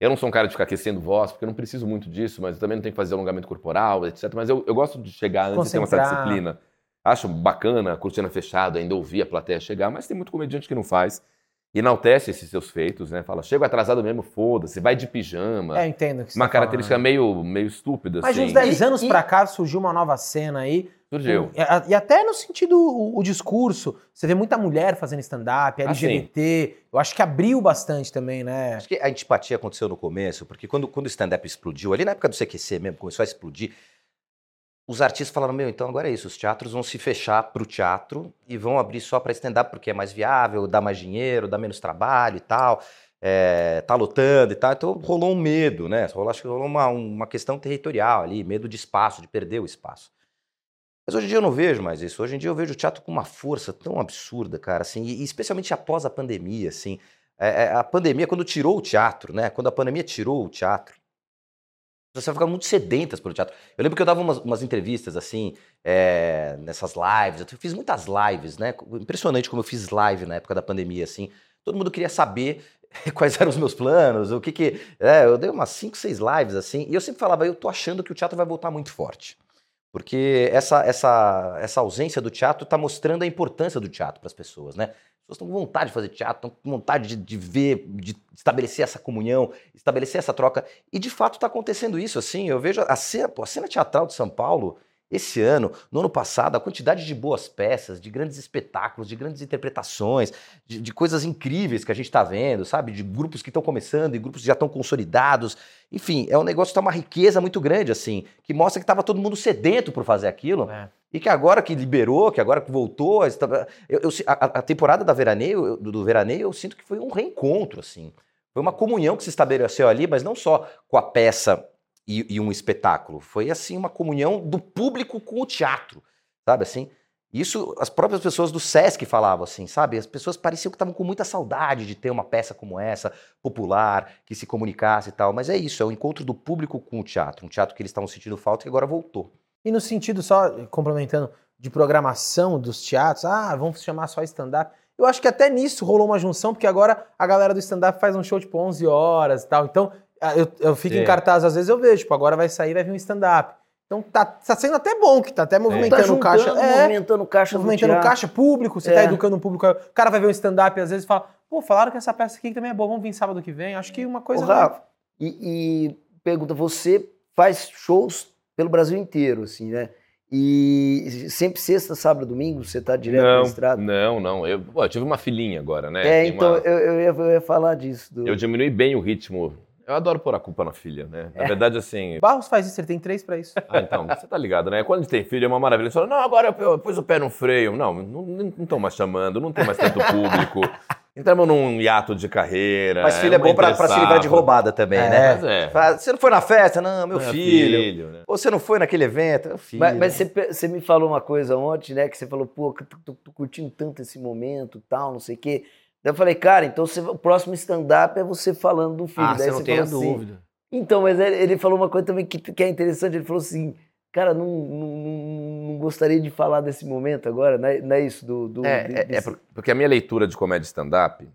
Eu não sou um cara de ficar aquecendo voz, porque eu não preciso muito disso, mas eu também não tenho que fazer alongamento corporal, etc. Mas eu, eu gosto de chegar antes e ter uma certa disciplina. Acho bacana, cortina fechada, ainda ouvir a plateia chegar, mas tem muito comediante que não faz. Enaltece esses seus feitos, né? Fala, chego atrasado mesmo, foda-se, vai de pijama. É, eu entendo o que você uma tá característica falando. meio, meio estúpida, Mas de assim. uns 10 anos E- pra cá surgiu uma nova cena aí. Surgiu. E, a- e até no sentido, o, o discurso, você vê muita mulher fazendo stand-up, Ah, LGBT. eu acho que abriu bastante também, né? Acho que a antipatia aconteceu no começo, porque quando, quando o stand-up explodiu, ali na época do CQC mesmo, começou a explodir, os artistas falaram, meu, então agora é isso, os teatros vão se fechar pro teatro e vão abrir só para stand-up porque é mais viável, dá mais dinheiro, dá menos trabalho e tal, é, tá lotando e tal, então rolou um medo, né? Rolou, acho que rolou uma, uma questão territorial ali, medo de espaço, de perder o espaço. Mas hoje em dia eu não vejo mais isso. Hoje em dia eu vejo o teatro com uma força tão absurda, cara, assim, e especialmente após a pandemia, assim. É, é, a pandemia, quando tirou o teatro, né? Quando a pandemia tirou o teatro, as pessoas ficaram muito sedentas pelo teatro. Eu lembro que eu dava umas, umas entrevistas, assim, é, nessas lives. Eu fiz muitas lives, né? Impressionante como eu fiz live na época da pandemia, assim. Todo mundo queria saber (laughs) quais eram os meus planos, o que que... É, eu dei umas 5, 6 lives, assim, e eu sempre falava, eu tô achando que o teatro vai voltar muito forte. Porque essa, essa, essa ausência do teatro está mostrando a importância do teatro para as pessoas, né? As pessoas estão com vontade de fazer teatro, estão com vontade de, de ver, de estabelecer essa comunhão, estabelecer essa troca. E de fato está acontecendo isso, assim. Eu vejo a cena, pô, a cena teatral de São Paulo, esse ano, no ano passado, a quantidade de boas peças, de grandes espetáculos, de grandes interpretações, de, de coisas incríveis que a gente está vendo, sabe? De grupos que estão começando e grupos que já estão consolidados. Enfim, é um negócio que tá uma riqueza muito grande, assim, que mostra que estava todo mundo sedento por fazer aquilo. É. E que agora que liberou, que agora que voltou, eu- eu- a, a temporada da veraneio, eu- do veraneio, eu sinto que foi um reencontro, assim. Foi uma comunhão que se estabeleceu ali, mas não só com a peça e, e um espetáculo. Foi, assim, uma comunhão do público com o teatro, sabe, assim? Isso, as próprias pessoas do Sesc falavam assim, sabe? As pessoas pareciam que estavam com muita saudade de ter uma peça como essa, popular, que se comunicasse e tal. Mas é isso, é o encontro do público com o teatro. Um teatro que eles estavam sentindo falta e agora voltou. E no sentido, só complementando, de programação dos teatros, ah, vamos chamar só stand-up. Eu acho que até nisso rolou uma junção, porque agora a galera do stand-up faz um show tipo 11 horas e tal. Então, eu, eu fico em Sim. cartaz, às vezes eu vejo, tipo, agora vai sair, vai vir um stand-up. Então tá, tá sendo até bom, que tá até Tá movimentando juntando, caixa. É, movimentando caixa do movimentando caixa público, você tá É. educando o público. O cara vai ver um stand-up e às vezes fala, pô, falaram que essa peça aqui também é boa, vamos vir sábado que vem. Acho que uma coisa. Ô, Rafa, e, e pergunta, você faz shows pelo Brasil inteiro, assim, né? E sempre sexta, sábado, domingo, você tá direto na Não, estrada? não, não. Eu, pô, eu tive uma filhinha agora, né? É, Tem então uma- eu, eu, ia, eu ia falar disso. do- Eu diminui bem o ritmo. Eu adoro pôr a culpa na filha, né? É. Na verdade, assim. Barros faz isso, ele tem três pra isso. Ah, então, você tá ligado, né? Quando a gente tem filho é uma maravilha. Você fala, não, agora eu, eu pus o pé no freio. Não, não estão mais chamando, não tem mais tanto público. (laughs) Entramos num hiato de carreira. Mas filho é uma bom pra, pra se livrar de roubada também, É, né? Mas é. Fala, Você não foi na festa? Não, meu Meu filho. né? Ou você não foi naquele evento? Meu filho. Mas, mas você, você me falou uma coisa ontem, né? Que você falou, pô, tô- tô curtindo tanto esse momento, tal, não sei o quê. Daí eu falei, cara, então você- o próximo stand-up é você falando do filho. Ah, Daí você não tem assim, dúvida. Então, mas ele, falou uma coisa também que, que é interessante. Ele falou assim, cara, não, não, não- gostaria de falar desse momento agora, não é, não é isso? Do, do, É, é- é desse- por- porque a minha leitura de comédia stand-up,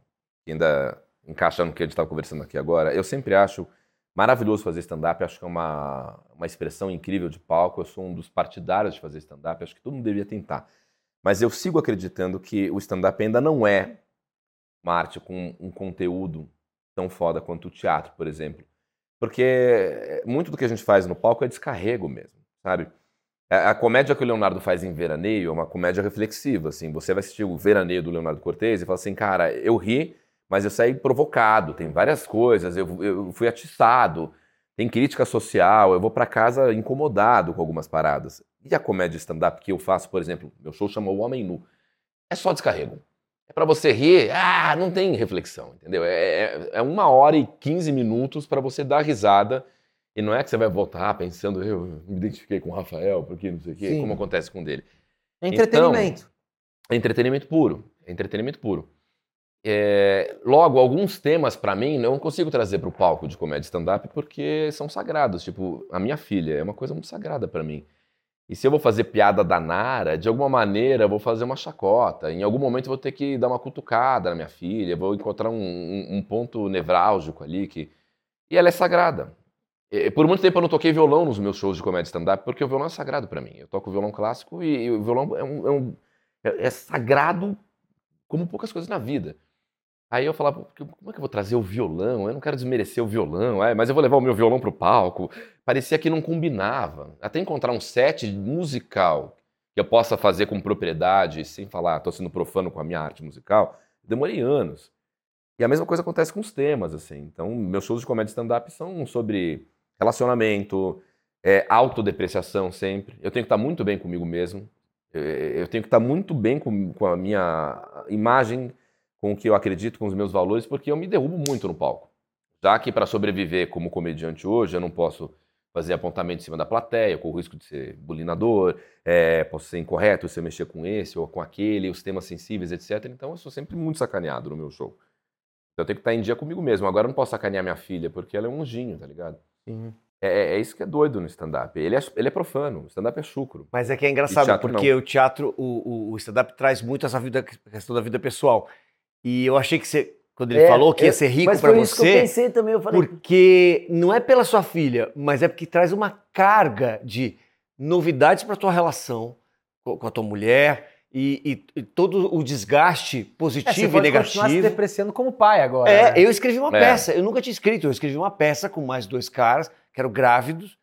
ainda encaixa no que a gente estava conversando aqui agora, eu sempre acho maravilhoso fazer stand-up, acho que é uma, uma expressão incrível de palco, eu sou um dos partidários de fazer stand-up, acho que todo mundo deveria tentar. Mas eu sigo acreditando que o stand-up ainda não é uma arte com um conteúdo tão foda quanto o teatro, por exemplo. Porque muito do que a gente faz no palco é descarrego mesmo, sabe? A, comédia que o Leonardo faz em Veraneio é uma comédia reflexiva, assim. Você vai assistir o Veraneio do Leonardo Cortez e fala assim, cara, eu ri, mas eu saí provocado, tem várias coisas, eu, eu fui atiçado, tem crítica social, eu vou pra casa incomodado com algumas paradas. E a comédia stand-up que eu faço, por exemplo, meu show chama O Homem Nu, é só descarrego. É pra você rir, ah, não tem reflexão, entendeu? É, é- é uma hora e 15 minutos pra você dar risada e não é que você vai voltar pensando, eu me identifiquei com o Rafael, porque não sei o quê, Sim. como acontece com o dele. É entretenimento. É entretenimento puro. É entretenimento puro. É, logo, alguns temas, pra mim, não consigo trazer pro palco de comédia stand-up porque são sagrados. Tipo, a minha filha é uma coisa muito sagrada pra mim. E se eu vou fazer piada da Nara, de alguma maneira eu vou fazer uma chacota. Em algum momento eu vou ter que dar uma cutucada na minha filha, vou encontrar um, um- um ponto nevrálgico ali que. E ela é sagrada. E- Por muito tempo eu não toquei violão nos meus shows de comédia stand-up, porque o violão é sagrado pra mim. Eu toco violão clássico e, e o violão é, um- é é- é sagrado como poucas coisas na vida. Aí eu falava, "Pô, como é que eu vou trazer o violão? Eu não quero desmerecer o violão, é, mas eu vou levar o meu violão pro palco. Parecia que não combinava. Até encontrar um set musical que eu possa fazer com propriedade, sem falar, tô sendo profano com a minha arte musical, demorei anos. E a mesma coisa acontece com os temas, assim. Então, meus shows de comédia stand-up são sobre relacionamento, é, autodepreciação sempre. Eu tenho que estar muito bem comigo mesmo. É, Eu tenho que estar muito bem com, com a minha imagem, com o que eu acredito, com os meus valores, porque eu me derrubo muito no palco. Já que para sobreviver como comediante hoje, eu não posso fazer apontamento em cima da plateia, corro o risco de ser bulinador, é, posso ser incorreto se eu mexer com esse ou com aquele, os temas sensíveis, etc. Então eu sou sempre muito sacaneado no meu show. Então, Eu tenho que estar em dia comigo mesmo. Agora eu não posso sacanear minha filha, porque ela é um anjinho, tá ligado? Sim. É, é- é isso que é doido no stand-up. Ele é, ele é profano, o stand-up é chucro. Mas é que é engraçado, porque o teatro, o, o- o stand-up traz muito essa vida, questão da vida pessoal. E eu achei que você, quando ele É, falou que ia eu- ser rico isso que eu você, pensei também. Eu falei, porque não é pela sua filha, mas é porque traz uma carga de novidades pra tua relação com, a tua mulher e, e- e todo o desgaste É, você positivo e pode continuar se negativo. depreciando como pai agora. É, né? eu escrevi uma É. peça. Eu nunca tinha escrito. Eu escrevi uma peça com mais dois caras, que eram grávidos,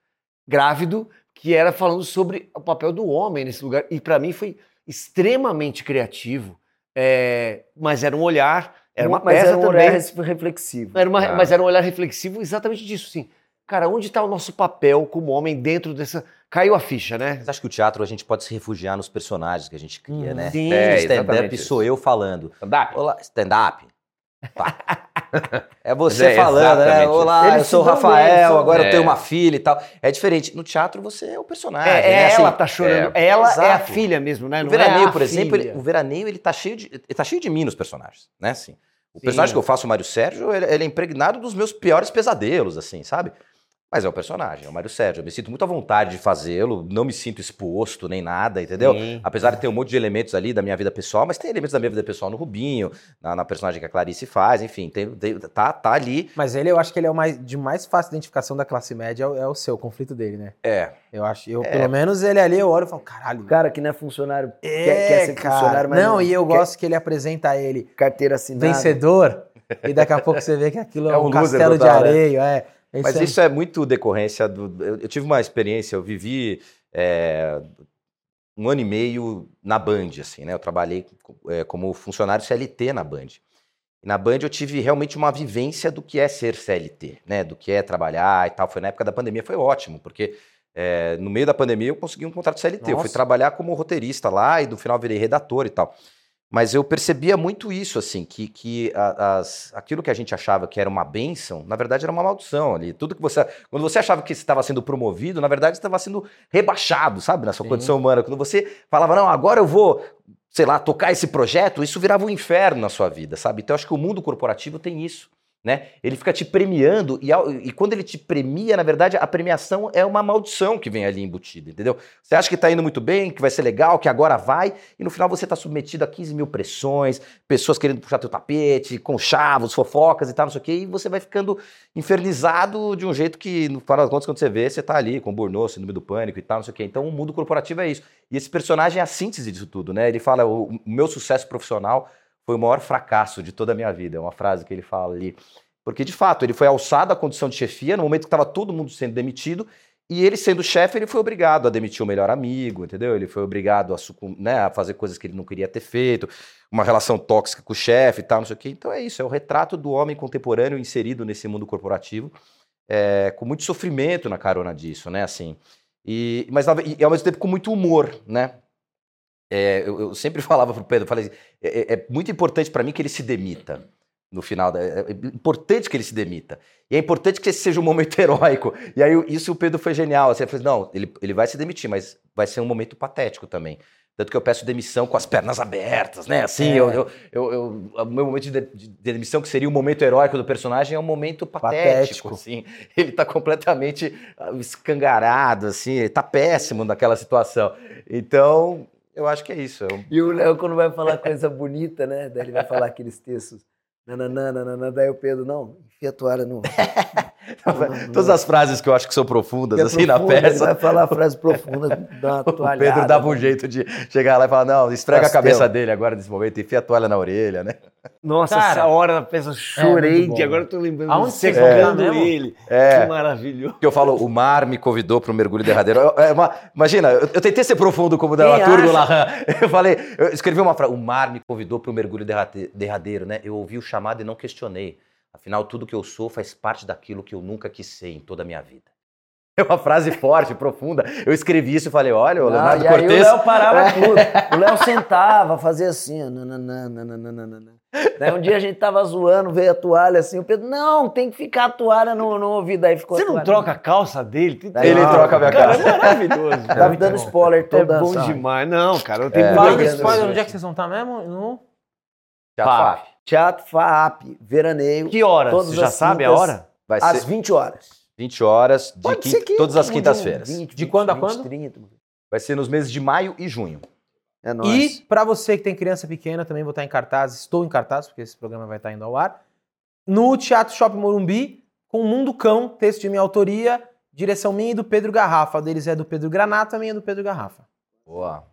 grávido, que era falando sobre o papel do homem nesse lugar. E pra mim foi extremamente criativo. É, mas era um olhar, era uma mas peça era um também. olhar reflexivo. Era uma- Ah. Mas era um olhar reflexivo exatamente disso, assim. Cara, onde está o nosso papel como homem dentro dessa. Caiu a ficha, né? Mas acho que o teatro a gente pode se refugiar nos personagens que a gente cria, Hum. né? Sim. É, stand-up sou eu falando. Stand-up? Olá, stand-up. (laughs) É você é falando, né? Olá, isso. eu sou o Eles bem, Rafael, agora eu É. tenho uma filha e tal. É diferente. No teatro você é o personagem. É, né? ela Assim, tá chorando. é, ela é a exato. filha mesmo, né? O Não veraneio, é a por exemplo, ele- o veraneio ele tá cheio de, ele tá cheio de mim nos personagens, né? Assim, o Sim. personagem que eu faço, o Mário Sérgio, ele, ele é impregnado dos meus piores pesadelos, assim, sabe? Mas é o personagem, é o Mário Sérgio. Eu me sinto muito à vontade de fazê-lo, não me sinto exposto nem nada, entendeu? Sim. Apesar de ter um monte de elementos ali da minha vida pessoal, mas tem elementos da minha vida pessoal no Rubinho, na, na personagem que a Clarice faz, enfim, tem, tem- tá, tá ali. Mas ele, eu acho que ele é o mais de mais fácil identificação da classe média, é o, é o seu, o conflito dele, né? É. Eu acho, eu, É. pelo menos ele ali, eu olho e falo, caralho. O cara que não é funcionário, é, quer, quer ser cara. funcionário, mas Não, e eu quer gosto que ele apresenta ele carteira assinada. vencedor, e daqui a pouco você vê que aquilo (laughs) é, É um um castelo de né? Mas é- isso é muito decorrência do. Eu, eu tive uma experiência, eu vivi é, um ano e meio na Band, assim, né? Eu trabalhei é, como funcionário CLT na Band. E na Band eu tive realmente uma vivência do que é ser CLT, né? Do que é trabalhar e tal. Foi na época da pandemia, foi ótimo, porque é, no meio da pandemia eu consegui um contrato CLT. Eu fui Nossa. trabalhar como roteirista lá e no final virei redator e tal. Mas eu percebia muito isso, assim, que, que as, aquilo que a gente achava que era uma bênção, na verdade era uma maldição ali. Tudo que você. Quando você achava que estava sendo promovido, na verdade estava sendo rebaixado, sabe, na sua Sim. condição humana. Quando você falava, não, agora eu vou, sei lá, tocar esse projeto, isso virava um inferno na sua vida, sabe? Então eu acho que o mundo corporativo tem isso. Né? Ele fica te premiando e, e quando ele te premia, na verdade, a premiação é uma maldição que vem ali embutida, entendeu? Você acha que tá indo muito bem, que vai ser legal, que agora vai, e no final você tá submetido a 15 mil pressões, pessoas querendo puxar teu tapete, conchavos, fofocas e tal, não sei o quê, e você vai ficando infernizado de um jeito que, no final das contas, quando você vê, você tá ali com o burnout, síndrome do pânico e tal, não sei o quê. Então o mundo corporativo é isso. E esse personagem é a síntese disso tudo, né? Ele fala, o meu sucesso profissional foi o maior fracasso de toda a minha vida. É uma frase que ele fala ali. Porque, de fato, ele foi alçado à condição de chefia no momento que estava todo mundo sendo demitido, e ele, sendo chefe, ele foi obrigado a demitir o melhor amigo, entendeu? Ele foi obrigado a, né, a fazer coisas que ele não queria ter feito, uma relação tóxica com o chefe e tal, não sei o quê. Então é isso, é o retrato do homem contemporâneo inserido nesse mundo corporativo, é, com muito sofrimento na carona disso, né? Assim, e, mas e, ao mesmo tempo com muito humor, né? É, eu, eu sempre falava pro Pedro, eu falei, assim, é, é- é muito importante para mim que ele se demita no final. Da, é é importante que ele se demita. E é importante que esse seja um momento (laughs) heróico. E aí isso o Pedro foi genial. Assim, eu falei, não, ele, ele vai se demitir, mas vai ser um momento patético também. Tanto que eu peço demissão com as pernas abertas, né? Assim, É. eu, eu, eu, eu- o meu momento de, de- de demissão, que seria o momento heróico do personagem, é um momento patético, Patético. assim. (laughs) Ele tá completamente ah, escangarado, assim, ele tá péssimo naquela situação. Então, eu acho que é isso. Eu- E o Léo, quando vai falar coisa bonita, né? Daí ele vai falar aqueles textos. Nananã, nananã, daí o Pedro, não, enfia a toalha no. (laughs) Todas as frases que eu acho que são profundas, Que é assim, profunda, na Ele peça. vai falar a frase profunda, dá uma (laughs) O. Pedro dava um jeito de chegar lá e falar, não, esfrega Pastel. a cabeça dele agora nesse momento, enfia a toalha na orelha, né? Nossa, Cara, essa hora da peça eu chorei, de agora eu tô lembrando Aonde de você secando foi mesmo? ele. É. Que maravilhoso. Que eu falo, o mar me convidou para um mergulho derradeiro. Eu- é uma- imagina, eu, eu tentei ser profundo como o dramaturgo acha? Larran. (laughs) Eu falei, eu escrevi uma frase, o mar me convidou para um mergulho derradeiro, né? Eu ouvi o chamado e não questionei. Afinal, tudo que eu sou faz parte daquilo que eu nunca quis ser em toda a minha vida. (laughs) É uma frase forte, (laughs) profunda. Eu escrevi isso e falei, olha, o Não, Leonardo e aí Cortez... o Léo parava (laughs) tudo. O Léo sentava, fazia assim. Daí um dia a gente tava zoando, veio a toalha assim, o Pedro, não, tem que ficar a toalha no, no ouvido, aí ficou Você não troca a calça dele? Tem- Ele Não, troca a minha Cara, cara. é maravilhoso. Tava muito dando bom. spoiler É toda. bom sabe? demais. Não, cara, eu tenho É. Falando muita de spoiler, onde é que vocês vão estar mesmo? No... Já Teatro FAAP, veraneio, Que horas? Todas Você já sabe a hora? Vai às ser 20 horas. 20 horas, de Pode quin- ser que todas as quintas-feiras. 20, De quando a 20, quando? 30. Vai ser nos meses de maio e junho. É E nóis. pra você que tem criança pequena, também vou estar em cartaz, estou em cartaz, porque esse programa vai estar indo ao ar, no Teatro Shopping Morumbi, com Mundo Cão, texto de minha autoria, direção minha e do Pedro Garrafa. A deles é do Pedro Granata, a minha é do Pedro Garrafa. Boa.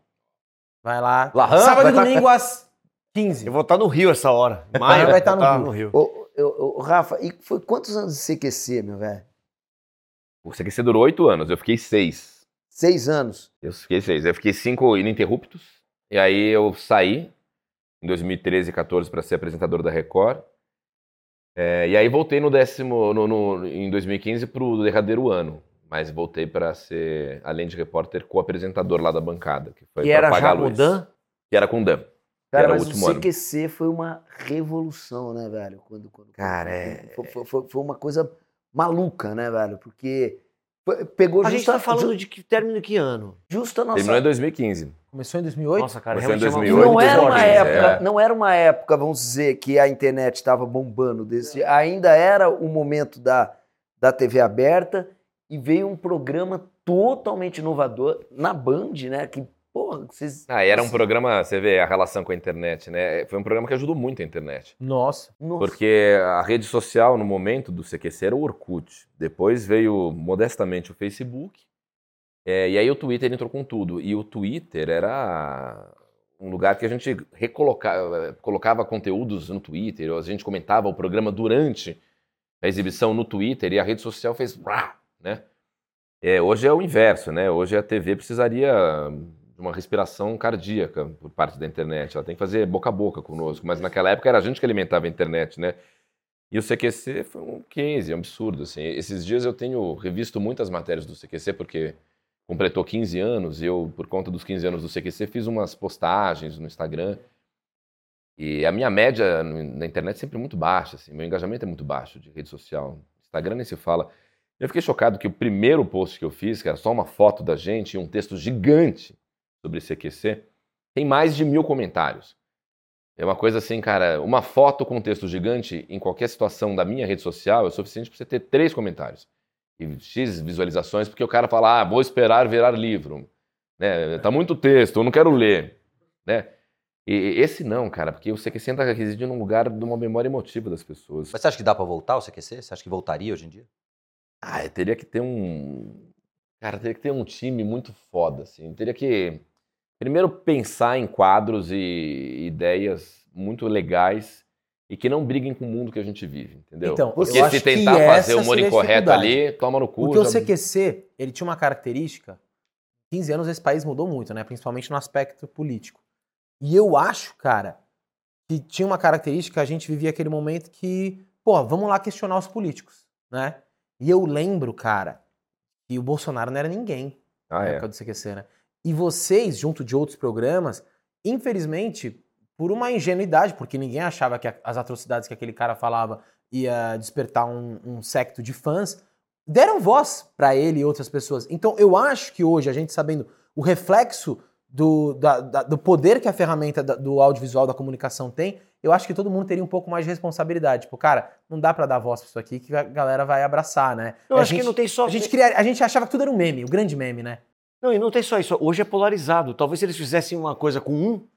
Vai lá. Larran Sábado vai e tá- domingo às 15. Eu vou estar no Rio essa hora. Maio vai estar no no Rio. Ô, ô, ô, Rafa, e foi quantos anos de CQC, meu velho? O CQC durou oito anos, eu fiquei seis. Seis anos. Eu fiquei seis. Eu fiquei cinco ininterruptos. E aí eu saí em 2013 e 14 para ser apresentador da Record. É, e aí voltei no décimo, no, no- em 2015 para o derradeiro ano. Mas voltei para ser, além de repórter, co-apresentador lá da bancada. Que foi E era já a luz. Mudan? Que era com o Dan. Cara, era o mas último o ano. CQC foi uma revolução, né, velho? Quando, quando, Cara, é- foi, foi- foi- foi uma coisa maluca, né, velho? Porque pegou A gente tá falando de que término que ano? justa a nossa... Terminou em 2015. Começou em 2008? Nossa, cara, Começou em realmente é uma- 2008, não era uma 2015, época, é. não era uma época, vamos dizer, que a internet estava bombando desse. Ainda era o momento da, da TV aberta e veio um programa totalmente inovador na Band, né? Que, porra, vocês. Ah, era um programa, você vê a relação com a internet, né? Foi um programa que ajudou muito a internet. Nossa. Nossa. Porque a rede social, no momento do CQC, era o Orkut. Depois veio, modestamente, o Facebook. É, e aí o Twitter entrou com tudo. E o Twitter era um lugar que a gente recolocava, colocava conteúdos no Twitter, ou a gente comentava o programa durante a exibição no Twitter, e a rede social fez... Né? É, hoje é o inverso, né? Hoje a TV precisaria uma respiração cardíaca por parte da internet. Ela tem que fazer boca a boca conosco. Mas naquela época era a gente que alimentava a internet, né? E o CQC foi um case, um absurdo. Assim. Esses dias eu tenho revisto muitas matérias do CQC, porque completou 15 anos, e eu, por conta dos 15 anos do CQC, fiz umas postagens no Instagram. E a minha média na internet é sempre muito baixa, assim, meu engajamento é muito baixo de rede social. Instagram nem se fala. Eu fiquei chocado que o primeiro post que eu fiz, que era só uma foto da gente e um texto gigante sobre CQC, tem mais de mil comentários. É uma coisa assim, cara, uma foto com um texto gigante em qualquer situação da minha rede social é o suficiente para você ter três comentários e X visualizações, porque o cara fala, ah, vou esperar virar livro. Né? Tá muito texto, eu não quero ler. Né? E esse não, cara, porque o CQC está residindo num lugar de uma memória emotiva das pessoas. Mas você acha que dá pra voltar o CQC? Você acha que voltaria hoje em dia? Ah, teria que ter um. Cara, teria que ter um time muito foda, assim. Teria que, primeiro, pensar em quadros e ideias muito legais e que não briguem com o mundo que a gente vive, entendeu? Então, Porque se tentar fazer o humor incorreto ali, toma no cu. Porque o já- CQC, ele tinha uma característica. 15 anos esse país mudou muito, né? Principalmente no aspecto político. E eu acho, cara, que tinha uma característica, a gente vivia aquele momento que, pô, vamos lá questionar os políticos, né? E eu lembro, cara, que o Bolsonaro não era ninguém Ah, na é. época do CQC, né? E vocês, junto de outros programas, infelizmente, por uma ingenuidade, porque ninguém achava que as atrocidades que aquele cara falava ia despertar um, um secto de fãs, deram voz pra ele e outras pessoas. Então, eu acho que hoje, a gente sabendo o reflexo do, da- da- do poder que a ferramenta da- do audiovisual da comunicação tem, eu acho que todo mundo teria um pouco mais de responsabilidade. Tipo, cara, não dá pra dar voz pra isso aqui que a galera vai abraçar, né? Eu a acho gente, que não tem só. a gente, queria, a gente achava que tudo era um meme, o grande meme, né? Não, e não tem só isso. Hoje é polarizado. Talvez se eles fizessem uma coisa com um,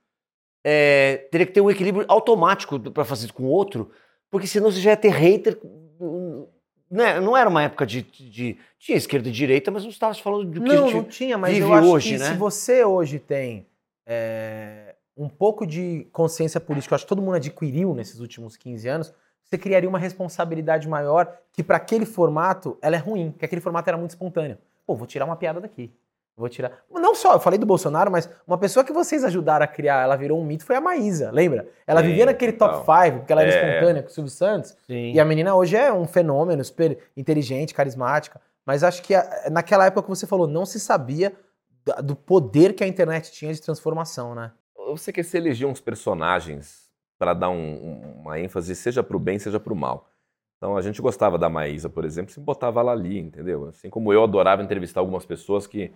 é, teria que ter um equilíbrio automático para fazer com o outro, porque senão você já ia ter hater. hum, Né? Não era uma época de, de- Tinha esquerda e direita, mas não estava falando do que a Não, gente não tinha, mas vive eu acho hoje, que né? se você hoje tem é, um pouco de consciência política, eu acho que todo mundo adquiriu nesses últimos 15 anos, você criaria uma responsabilidade maior que para aquele formato ela é ruim, que aquele formato era muito espontâneo. Pô, vou tirar uma piada daqui. Vou tirar. Não só, eu falei do Bolsonaro, mas uma pessoa que vocês ajudaram a criar, ela virou um mito, foi a Maísa, lembra? Ela Sim, vivia naquele top total. 5, porque ela era É. espontânea com o Silvio Santos. Sim. E a menina hoje é um fenômeno, super inteligente, carismática. Mas acho que a- naquela época que você falou, não se sabia do poder que a internet tinha de transformação, né? O CQC elegia uns personagens para dar um- uma ênfase, seja pro bem, seja pro mal. Então a gente gostava da Maísa, por exemplo, se botava ela ali, entendeu? Assim como eu adorava entrevistar algumas pessoas que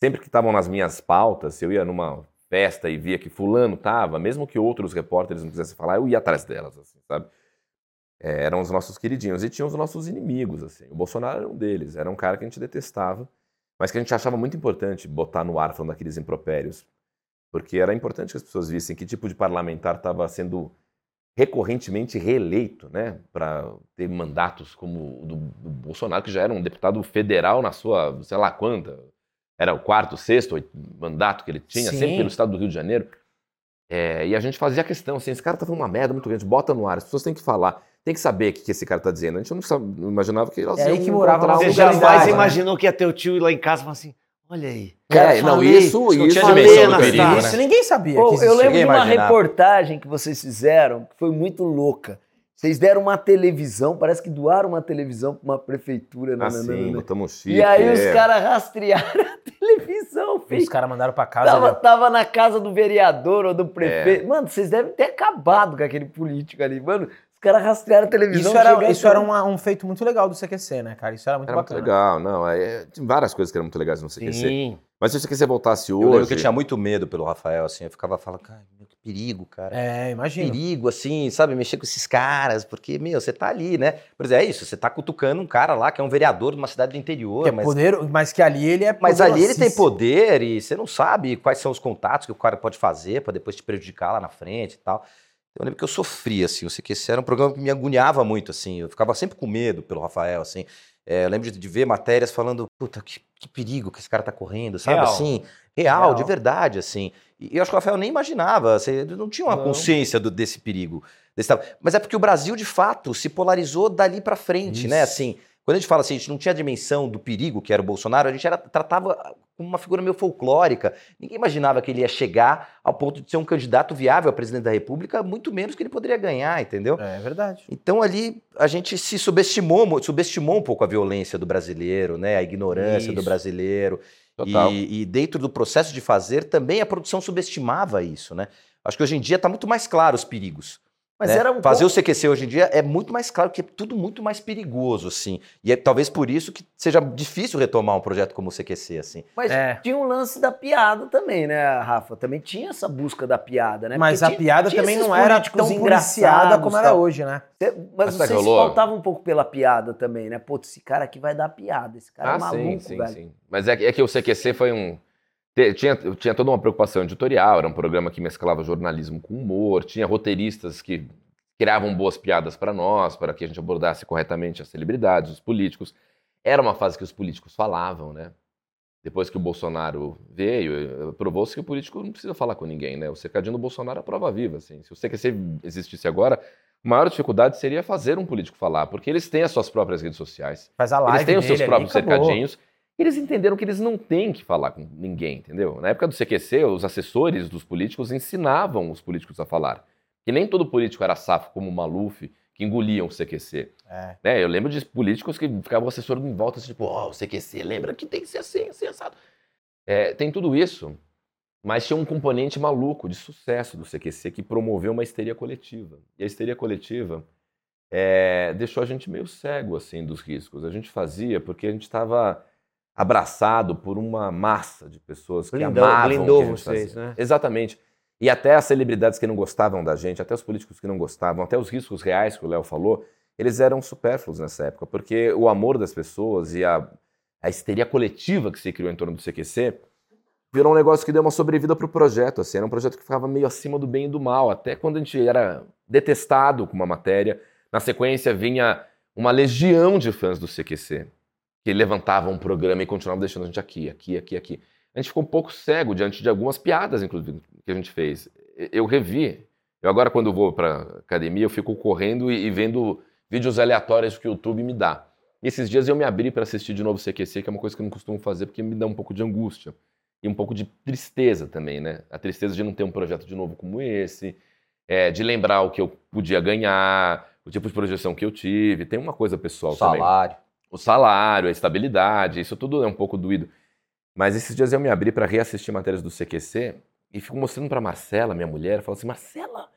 sempre que estavam nas minhas pautas, eu ia numa festa e via que fulano tava, mesmo que outros repórteres não quisessem falar, eu ia atrás delas, assim, sabe? É, eram os nossos queridinhos. E tinha os nossos inimigos, assim. O Bolsonaro era um deles. Era um cara que a gente detestava, mas que a gente achava muito importante botar no ar falando daqueles impropérios. Porque era importante que as pessoas vissem que tipo de parlamentar estava sendo recorrentemente reeleito, né? Para ter mandatos como o do, do Bolsonaro, que já era um deputado federal na sua, sei lá quanta. Era o quarto, sexto oito mandato que ele tinha, Sim. sempre pelo estado do Rio de Janeiro. É, e a gente fazia questão, assim, esse cara tá falando uma merda muito grande, bota no ar, as pessoas têm que falar, tem que saber o que, que esse cara tá dizendo. A gente não, sabe- não imaginava que elas É aí que morava a um Você jamais né? imaginou que ia ter o tio ir lá em casa e falar assim: olha aí. É, não, falei, isso, isso tinha é do apenas, perigo, né? Isso ninguém sabia. Pô, que eu lembro de uma imaginava. reportagem que vocês fizeram que foi muito louca. Vocês deram uma televisão, parece que doaram uma televisão para uma prefeitura. né, né, Assim, né, né. botamos chip. E aí os é. caras rastrearam (laughs) a televisão, Os filho. caras mandaram pra casa. Tava, né? tava na casa do vereador ou do É. prefeito. Mano, vocês devem ter acabado com aquele político ali. Mano, os caras rastrearam a televisão. Isso era, isso era uma- um feito muito legal do CQC, né, cara? Isso era muito Era muito bacana. legal, não. É, tem várias coisas que eram muito legais no CQC. Sim. Mas se o CQC voltasse Eu lembro hoje. que eu tinha muito medo pelo Rafael, assim. Eu ficava falando, cara, que perigo, cara. É, imagina. perigo, assim, sabe? Mexer com esses caras, porque, meu, você tá ali, né? Por exemplo, é isso, você tá cutucando um cara lá que é um vereador de uma cidade do interior, Que é mas, poder, mas que ali ele é mas ali ele tem poder e você não sabe quais são os contatos que o cara pode fazer pra depois te prejudicar lá na frente e tal. Eu lembro que eu sofria, assim, eu sei que esse era um programa que me agoniava muito, assim, eu ficava sempre com medo pelo Rafael, assim. É, eu lembro de, de ver matérias falando, puta, que, que perigo que esse cara tá correndo, sabe? Real. Assim, real, Real. de verdade, assim. E eu acho que o Rafael nem imaginava, assim, ele não tinha uma Não. consciência do- desse perigo. desse. Mas é porque o Brasil, de fato, se polarizou dali pra frente, né? Isso. Assim, quando a gente fala assim, a gente não tinha a dimensão do perigo que era o Bolsonaro, a gente era, tratava como uma figura meio folclórica. Ninguém imaginava que ele ia chegar ao ponto de ser um candidato viável a presidente da República, muito menos que ele poderia ganhar, entendeu? É verdade. Então ali a gente se subestimou, mo- subestimou um pouco a violência do brasileiro, né? A ignorância do Isso. brasileiro. Total. E, e dentro do processo de fazer também a produção subestimava isso, né? Acho que hoje em dia está muito mais claro os perigos. Mas né? era um Fazer pouco- o CQC hoje em dia é muito mais claro que é tudo muito mais perigoso, assim. E é talvez por isso que seja difícil retomar um projeto como o CQC, assim. Mas É. tinha um lance da piada também, né, Rafa? Também tinha essa busca da piada, né? Mas Porque a tinha- piada tinha também não era tão policiada engraçados, como era tal. hoje, né? Cê- Mas Mas sabe vocês rolou? faltavam um pouco pela piada também, né? Pô, esse cara aqui vai dar piada. Esse cara é ah, maluco, sim, sim, velho. sim. Mas é, que- é que o CQC foi um. Tinha, tinha toda uma preocupação editorial, era um programa que mesclava jornalismo com humor, tinha roteiristas que criavam boas piadas para nós, para que a gente abordasse corretamente as celebridades, os políticos. Era uma fase que os políticos falavam, né? Depois que o Bolsonaro veio, eh, provou-se que o político não precisa falar com ninguém, né? O cercadinho do Bolsonaro é a prova viva, assim. Se o CQC existisse agora, a maior dificuldade seria fazer um político falar, porque eles têm as suas próprias redes sociais, Faz a live eles têm os seus dele próprios acabou. Eles entenderam que eles não têm que falar com ninguém, entendeu? Na época do CQC, os assessores dos políticos ensinavam os políticos a falar. Que nem todo político era safo como o Maluf, que engoliam o CQC. É. Né? Eu lembro de políticos que ficavam assessorando em volta, assim, tipo, ó, o CQC, lembra que tem que ser assim, assim, assado. É, tem tudo isso, mas tinha um componente maluco de sucesso do CQC que promoveu uma histeria coletiva. E a histeria coletiva é, deixou a gente meio cego, assim, dos riscos. A gente fazia porque a gente estava abraçado por uma massa de pessoas que Blindou- amavam blindou que a gente vocês, fazia. né? Exatamente. E até as celebridades que não gostavam da gente, até os políticos que não gostavam, até os riscos reais que o Léo falou, eles eram supérfluos nessa época, porque o amor das pessoas e a, a histeria coletiva que se criou em torno do CQC virou um negócio que deu uma sobrevida para o projeto. Assim, era um projeto que ficava meio acima do bem e do mal, até quando a gente era detestado com uma matéria. Na sequência vinha uma legião de fãs do CQC que levantavam um programa e continuavam deixando a gente aqui, aqui, aqui, aqui. A gente ficou um pouco cego diante de algumas piadas, inclusive, que a gente fez. Eu revi. Eu agora, quando vou para academia, eu fico correndo e, e vendo vídeos aleatórios que o YouTube me dá. E esses dias eu me abri para assistir de novo CQC, que é uma coisa que eu não costumo fazer porque me dá um pouco de angústia e um pouco de tristeza também, né? A tristeza de não ter um projeto de novo como esse, é, de lembrar o que eu podia ganhar, o tipo de projeção que eu tive. Tem uma coisa pessoal também Salário. O salário, a estabilidade, isso tudo é um pouco doído. Mas esses dias eu me abri para reassistir matérias do CQC e fico mostrando para Marcela, minha mulher, falo assim: Marcela,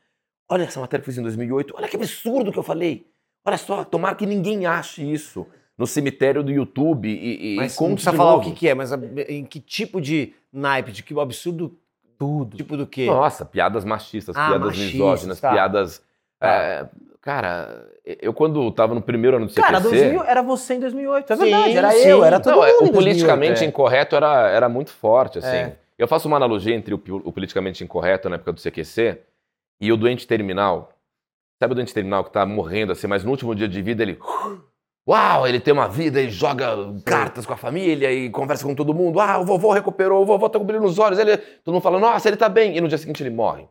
olha essa matéria que eu fiz em 2008, olha que absurdo que eu falei. Olha só, tomara que ninguém ache isso no cemitério do YouTube e, e Mas conte não precisa falar o novo. que, que é, mas a- em que tipo de naipe, de que absurdo, Tudo. tipo do quê? Nossa, piadas machistas, Ah, piadas machistas, misóginas, tá. piadas. é, cara, eu quando tava no primeiro ano do CQC. Cara, 2000, era você em 2008, é Sim, verdade. Era sim. eu, era todo Não, é, mundo. o politicamente 2008, é. incorreto era, era muito forte, assim. É. Eu faço uma analogia entre o, o politicamente incorreto na época do CQC e o doente terminal. Sabe o doente terminal que tá morrendo assim, mas no último dia de vida ele. Uau, ele tem uma vida e joga cartas com a família e conversa com todo mundo. Ah, o vovô recuperou, o vovô tá com brilho nos olhos. Ele, todo mundo fala, nossa, ele tá bem. E no dia seguinte ele morre.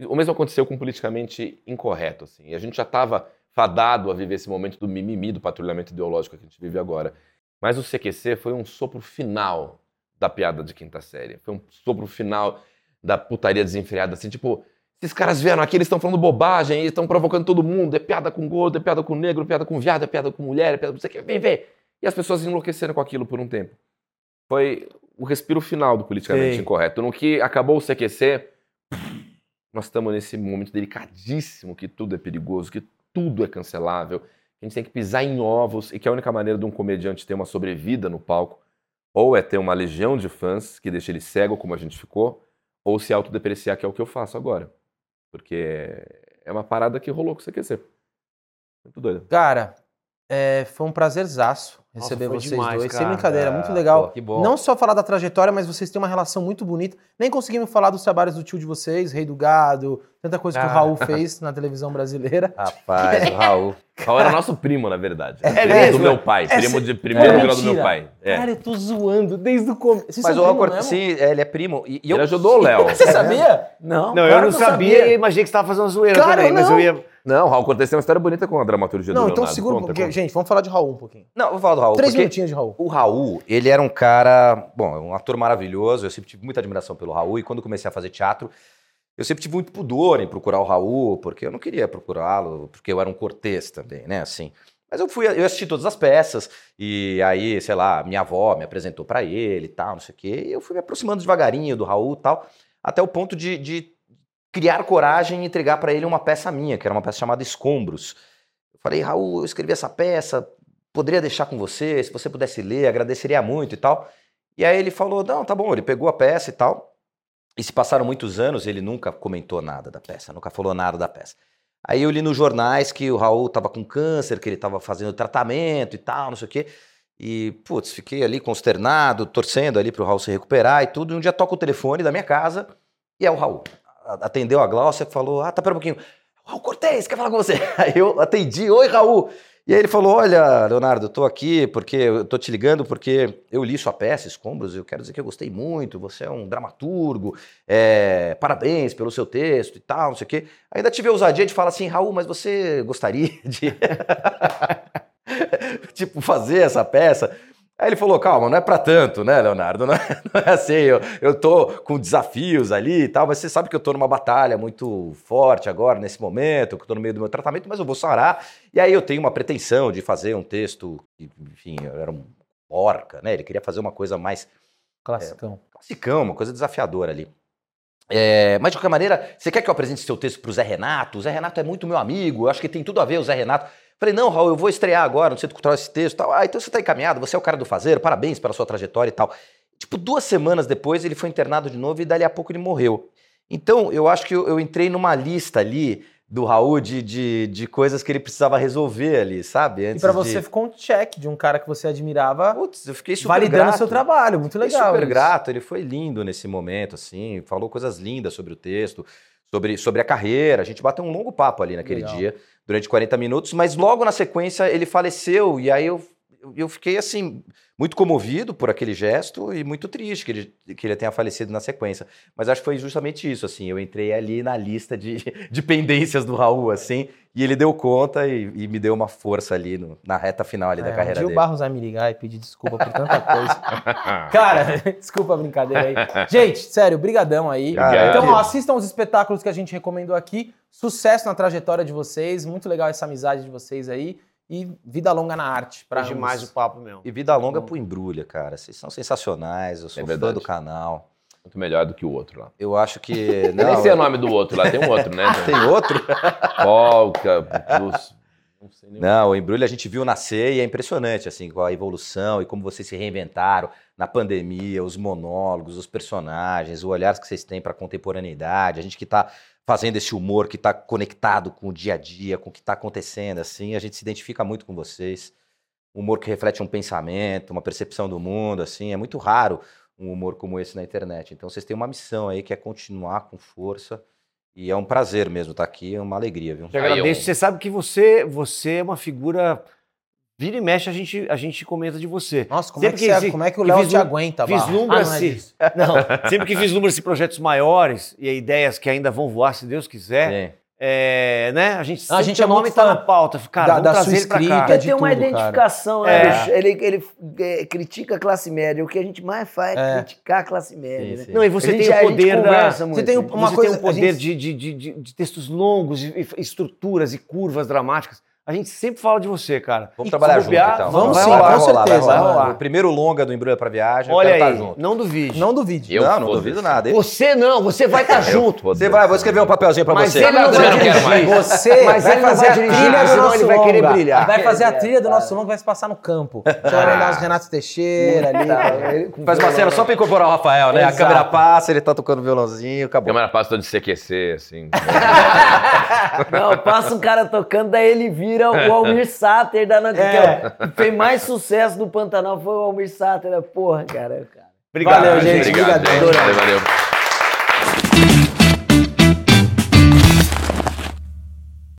O mesmo aconteceu com o politicamente incorreto, assim. E a gente já estava fadado a viver esse momento do mimimi, do patrulhamento ideológico que a gente vive agora. Mas o CQC foi um sopro final da piada de quinta série. Foi um sopro final da putaria desenfreada, assim, tipo, esses caras vieram aqui, eles estão falando bobagem, eles estão provocando todo mundo, é piada com gordo, é piada com negro, é piada com viado, é piada com mulher, é piada com você vem ver. E as pessoas enlouqueceram com aquilo por um tempo. Foi o respiro final do politicamente Sei. incorreto. No que acabou o CQC, nós estamos nesse momento delicadíssimo que tudo é perigoso, que tudo é cancelável, que a gente tem que pisar em ovos e que a única maneira de um comediante ter uma sobrevida no palco ou é ter uma legião de fãs que deixa ele cego como a gente ficou, ou se autodepreciar, que é o que eu faço agora. Porque é uma parada que rolou com o CQC. Muito doido. Cara, é, foi um prazerzaço receber foi vocês demais, dois. Sem cara. brincadeira, muito Ah, legal. pô, que bom. Não só falar da trajetória, mas vocês têm uma relação muito bonita. Nem conseguimos falar dos trabalhos do tio de vocês, Rei do Gado, tanta coisa que o Ah. Raul fez na televisão brasileira. Rapaz, o Raul. (laughs) Raul era nosso primo, na verdade. É primo mesmo? do meu pai. É primo de primeiro É grau do meu pai. É. Cara, eu tô zoando desde o começo. Vocês Mas o primo Alcor, sim, é, ele é primo. E, e eu, Ele ajudou o Léo. (laughs) Você sabia? Não, claro eu não sabia, e imaginei que você estava fazendo zoeira Cara, também, mas não. eu ia... Não, o Raul Cortez tem uma história bonita com a dramaturgia Não, do então Leonardo. segura um Conta, pouquinho. conta. Gente, vamos falar de Raul um pouquinho. Não, vou falar do Raul. Três minutinhos de Raul. O Raul, ele era um cara, bom, um ator maravilhoso, eu sempre tive muita admiração pelo Raul, e quando comecei a fazer teatro, eu sempre tive muito pudor em procurar o Raul, porque eu não queria procurá-lo, porque eu era um cortês também, né, assim. Mas eu fui, eu assisti todas as peças, e aí, sei lá, minha avó me apresentou pra ele e tal, não sei o quê, e eu fui me aproximando devagarinho do Raul e tal, até o ponto de, de criar coragem e entregar pra ele uma peça minha, que era uma peça chamada Escombros. Eu falei, Raul, eu escrevi essa peça, poderia deixar com você, se você pudesse ler, agradeceria muito e tal. E aí ele falou, não, tá bom, ele pegou a peça e tal. E se passaram muitos anos, ele nunca comentou nada da peça, nunca falou nada da peça. Aí eu li nos jornais que o Raul tava com câncer, que ele tava fazendo tratamento e tal, não sei o quê. E, putz, fiquei ali consternado, torcendo ali pro Raul se recuperar e tudo. E um dia toca o telefone da minha casa e é o Raul. Atendeu a Glaucia falou, ah, tá, pera um pouquinho. Raul Cortez, quer falar com você? (laughs) Aí eu atendi, oi, Raul. E aí ele falou: Olha, Leonardo, tô aqui porque eu tô te ligando porque eu li sua peça, Escombros, e eu quero dizer que eu gostei muito. Você é um dramaturgo, é, parabéns pelo seu texto e tal, não sei o quê. Ainda tive a ousadia de falar assim: Raul, mas você gostaria de. (laughs) tipo, fazer essa peça? Aí ele falou, calma, não é pra tanto, né, Leonardo? (laughs) Não é, não é assim, eu, eu tô com desafios ali e tal, mas você sabe que eu tô numa batalha muito forte agora, nesse momento, que eu tô no meio do meu tratamento, mas eu vou sarar. E aí eu tenho uma pretensão de fazer um texto, que, enfim, eu era um porca, né? Ele queria fazer uma coisa mais Classicão. classicão, uma coisa desafiadora ali. É, mas de qualquer maneira, você quer que eu apresente seu texto pro Zé Renato? O Zé Renato é muito meu amigo, eu acho que tem tudo a ver o Zé Renato. Falei, não, Raul, eu vou estrear agora no Centro Cultural esse texto e tal. Ah, então você tá encaminhado, você é o cara do fazer, parabéns pela sua trajetória e tal. Tipo, duas semanas depois ele foi internado de novo e dali a pouco ele morreu. Então, eu acho que eu, eu entrei numa lista ali do Raul de, de, de coisas que ele precisava resolver ali, sabe? E Antes pra de- você ficou um check de um cara que você admirava Putz, eu fiquei super validando o grato. seu trabalho. Muito Fiquei legal. super isso. grato, ele foi lindo nesse momento, assim, falou coisas lindas sobre o texto, sobre, sobre a carreira. A gente bateu um longo papo ali naquele Legal. dia, durante 40 minutos, mas logo na sequência ele faleceu, e aí eu, eu fiquei assim, muito comovido por aquele gesto e muito triste que ele, que ele tenha falecido na sequência. Mas acho que foi justamente isso, assim, eu entrei ali na lista de, (laughs) de pendências do Raul, assim, e ele deu conta e, e me deu uma força ali no- na reta final ali da É, um carreira dia o dele. Barros vai me ligar e pedir desculpa por tanta coisa. (laughs) Cara, (laughs) desculpa a brincadeira aí. Gente, sério, brigadão aí. Cara, então, ó, assistam os espetáculos que a gente recomendou aqui. Sucesso na trajetória de vocês. Muito legal essa amizade de vocês aí. E vida longa na arte. Pra Foi demais o papo mesmo. E vida longa pro Embrulha, cara. Vocês são sensacionais, eu sou fã verdade. do canal. Muito melhor do que o outro lá. Eu acho que. (laughs) Eu nem Não, sei o nome do outro lá, tem um outro, né? (laughs) Tem outro? Polka, Plus. Não sei nem. Não, o Embrulha a gente viu nascer e é impressionante, assim, com a evolução e como vocês se reinventaram na pandemia, os monólogos, os personagens, o olhar que vocês têm para a contemporaneidade, a gente que está fazendo esse humor que está conectado com o dia a dia, com o que está acontecendo, assim, a gente se identifica muito com vocês. Um humor que reflete um pensamento, uma percepção do mundo, assim, é muito raro um humor como esse na internet. Então vocês têm uma missão aí que é continuar com força e é um prazer mesmo estar aqui, é uma alegria, viu? Te Aí, agradeço. eu- Você sabe que você, você é uma figura. Vira e mexe, a gente, a gente comenta de você. Nossa, como é, Sempre que, que você- se- como é que o que Léo te aguenta, Barros? Vislumbra Ah, não é. (laughs) Não, sempre que vislumbra-se projetos maiores e ideias que ainda vão voar, se Deus quiser, Sim. é, né? A gente A sempre gente seu é nome tá fã na pauta. Cara, da- da sua ele cá. escrita, de tem uma tudo, identificação, né, É. Ele, ele é, critica a classe média. O que a gente mais faz é, É. criticar a classe média. Sim, né? sim. Não, e você A gente- tem a o gente poder da. muito. Você tem o- uma você coisa- tem o a poder gente- de, de, de, de- de textos longos, e, e estruturas e curvas dramáticas. A gente sempre fala de você, cara. Vamos E trabalhar junto, então. vamos vai sim, rolar, com vai rolar, vai certeza, rolar. mano. O primeiro longa do Embrulha pra Viagem, eu Olha quero aí, estar junto. não duvide. Não duvide. Eu não, não duvido nada. Você não, você vai (laughs) estar junto. Você vai, vou escrever um papelzinho pra Mas você. ele não vai dirigir. Você Mas vai ele fazer vai a dirigir, trilha do senão nosso ele vai querer brilhar. Vai fazer a trilha do é. nosso longa, vai se passar no campo. (laughs) Você vai lembrar os Renato Teixeira ali. Faz uma cena só pra incorporar o Rafael, né? A câmera passa, ele tá tocando violãozinho, acabou. Câmera passa toda de CQC, assim. (laughs) Não, passa um cara tocando, daí ele vira o Almir (laughs) Sater da Nokia. É. que fez mais sucesso do Pantanal foi o Almir Sater. né? Porra, cara. cara. Obrigado, Valeu, gente. Obrigado, Obrigado. gente. Valeu, valeu.